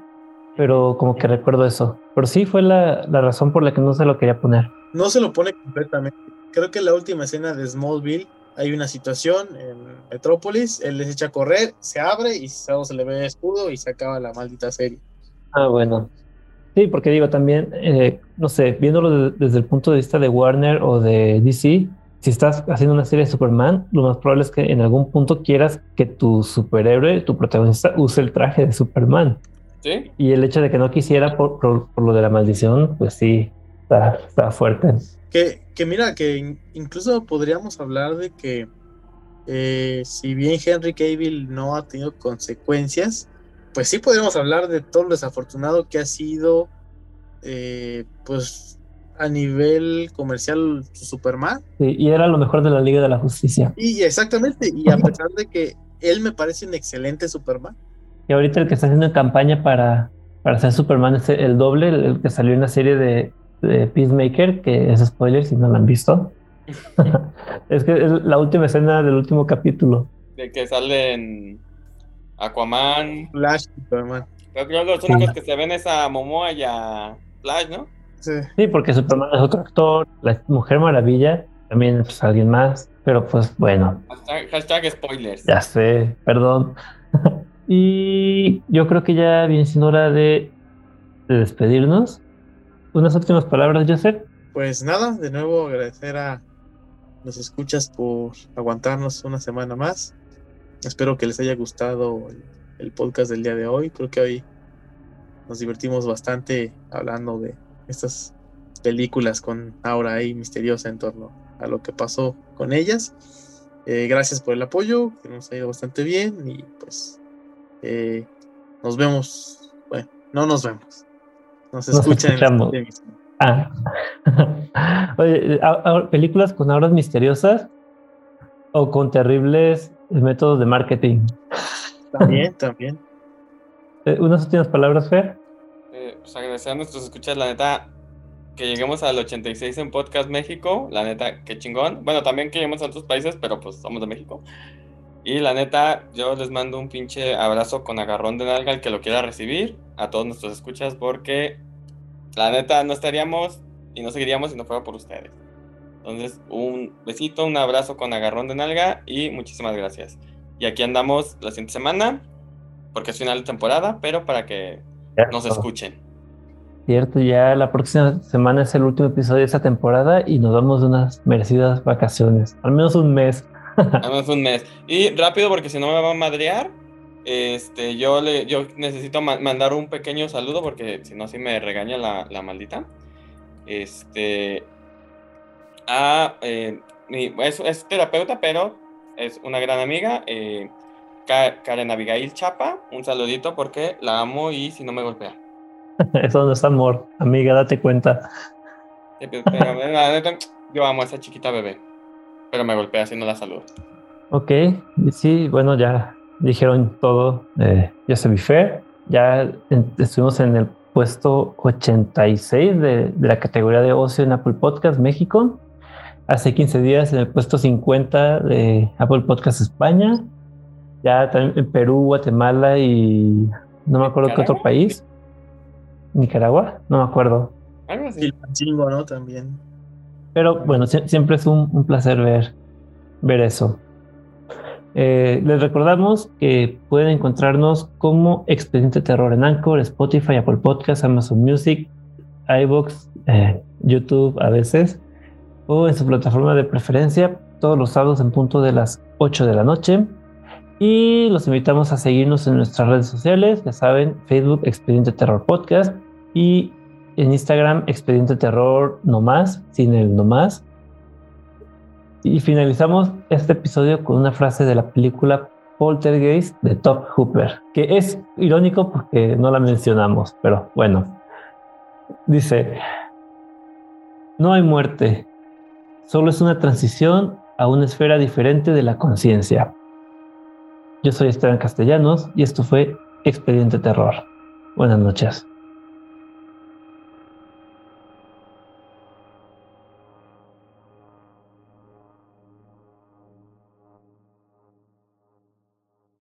Pero como que recuerdo eso. Pero sí fue la, la razón por la que no se lo quería poner. No se lo pone completamente. Creo que la última escena de Smallville hay una situación en Metrópolis, él les echa a correr, se abre y se le ve el escudo y se acaba la maldita serie. Ah, bueno. Sí, porque digo también, eh, no sé, viéndolo desde el punto de vista de Warner o de DC, si estás haciendo una serie de Superman, lo más probable es que en algún punto quieras que tu superhéroe, tu protagonista, use el traje de Superman. ¿Sí? Y el hecho de que no quisiera por, por, lo de la maldición, pues sí, está, está fuerte. Que, que mira, que incluso podríamos hablar de que eh, si bien Henry Cavill no ha tenido consecuencias, pues sí podríamos hablar de todo lo desafortunado que ha sido, eh, pues a nivel comercial Superman. Sí, y era lo mejor de la Liga de la Justicia. Y exactamente, y a pesar de que él me parece un excelente Superman. Y ahorita el que está haciendo campaña para, para ser Superman es el doble, el, que salió en la serie de, Peacemaker, que es spoiler si no lo han visto. es que es la última escena del último capítulo. De que salen Aquaman. Flash, Superman. Pero creo que los únicos que se ven es a Momoa y a Flash, ¿no? Sí. sí, porque Superman es otro actor, la Mujer Maravilla también es alguien más, pero pues bueno. Hashtag, spoilers. Ya sé, perdón. y yo creo que ya viene siendo hora de, de despedirnos. Unas últimas palabras, Joseph. Pues nada, de nuevo agradecer a los escuchas por aguantarnos una semana más. Espero que les haya gustado el podcast del día de hoy. Creo que hoy nos divertimos bastante hablando de estas películas con aura ahí misteriosa en torno a lo que pasó con ellas. Eh, gracias por el apoyo, que nos ha ido bastante bien y pues eh, nos vemos. Bueno, no nos vemos. Nos escuchan en ah. Oye, películas con auras misteriosas o con terribles métodos de marketing. También, también. Eh, unas últimas palabras, Fer. pues agradecer a nuestros escuchas, la neta, que lleguemos al 86 en Podcast México, la neta, qué chingón. Bueno, también que lleguemos a otros países, pero pues somos de México. Y la neta, yo les mando un pinche abrazo con agarrón de nalga al que lo quiera recibir, a todos nuestros escuchas, porque la neta no estaríamos y no seguiríamos si no fuera por ustedes. Entonces, un besito, un abrazo con agarrón de nalga y muchísimas gracias. Y aquí andamos la siguiente semana, porque es final de temporada, pero para que nos escuchen. Cierto, ya la próxima semana es el último episodio de esta temporada y nos damos unas merecidas vacaciones. Al menos un mes. Al menos un mes. Y rápido, porque si no me va a madrear. Este, yo le, yo necesito mandar un pequeño saludo porque si no, sí me regaña la, la maldita. Este. A. Eh, es, es, terapeuta, pero es una gran amiga. Eh, Karen Abigail Chapa. Un saludito porque la amo y si no me golpea. Eso no es amor, amiga, date cuenta. yo amo a esa chiquita bebé, pero me golpea haciendo la salud. Ok, sí, bueno, ya dijeron todo. Eh, yo soy Fair, ya estuvimos en el puesto 86 de, de, la categoría de ocio en Apple Podcast México. Hace 15 días en el puesto 50 de Apple Podcast España. Ya también en Perú, Guatemala y no me acuerdo qué otro país. Nicaragua, no me acuerdo. Algo así. ¿no? También. Pero bueno, siempre es un, placer ver, ver eso. Eh, les recordamos que pueden encontrarnos como Expediente Terror en Anchor, Spotify, Apple Podcasts, Amazon Music, iBox, eh, YouTube a veces, o en su plataforma de preferencia todos los sábados en punto de las 8 de la noche. Y los invitamos a seguirnos en nuestras redes sociales, ya saben, Facebook Expediente Terror Podcast y en Instagram Expediente Terror no más, sin el no más. Y finalizamos este episodio con una frase de la película Poltergeist de Top Hooper, que es irónico porque no la mencionamos, pero bueno. Dice, no hay muerte, solo es una transición a una esfera diferente de la conciencia. Yo soy Esteban Castellanos y esto fue Expediente Terror. Buenas noches.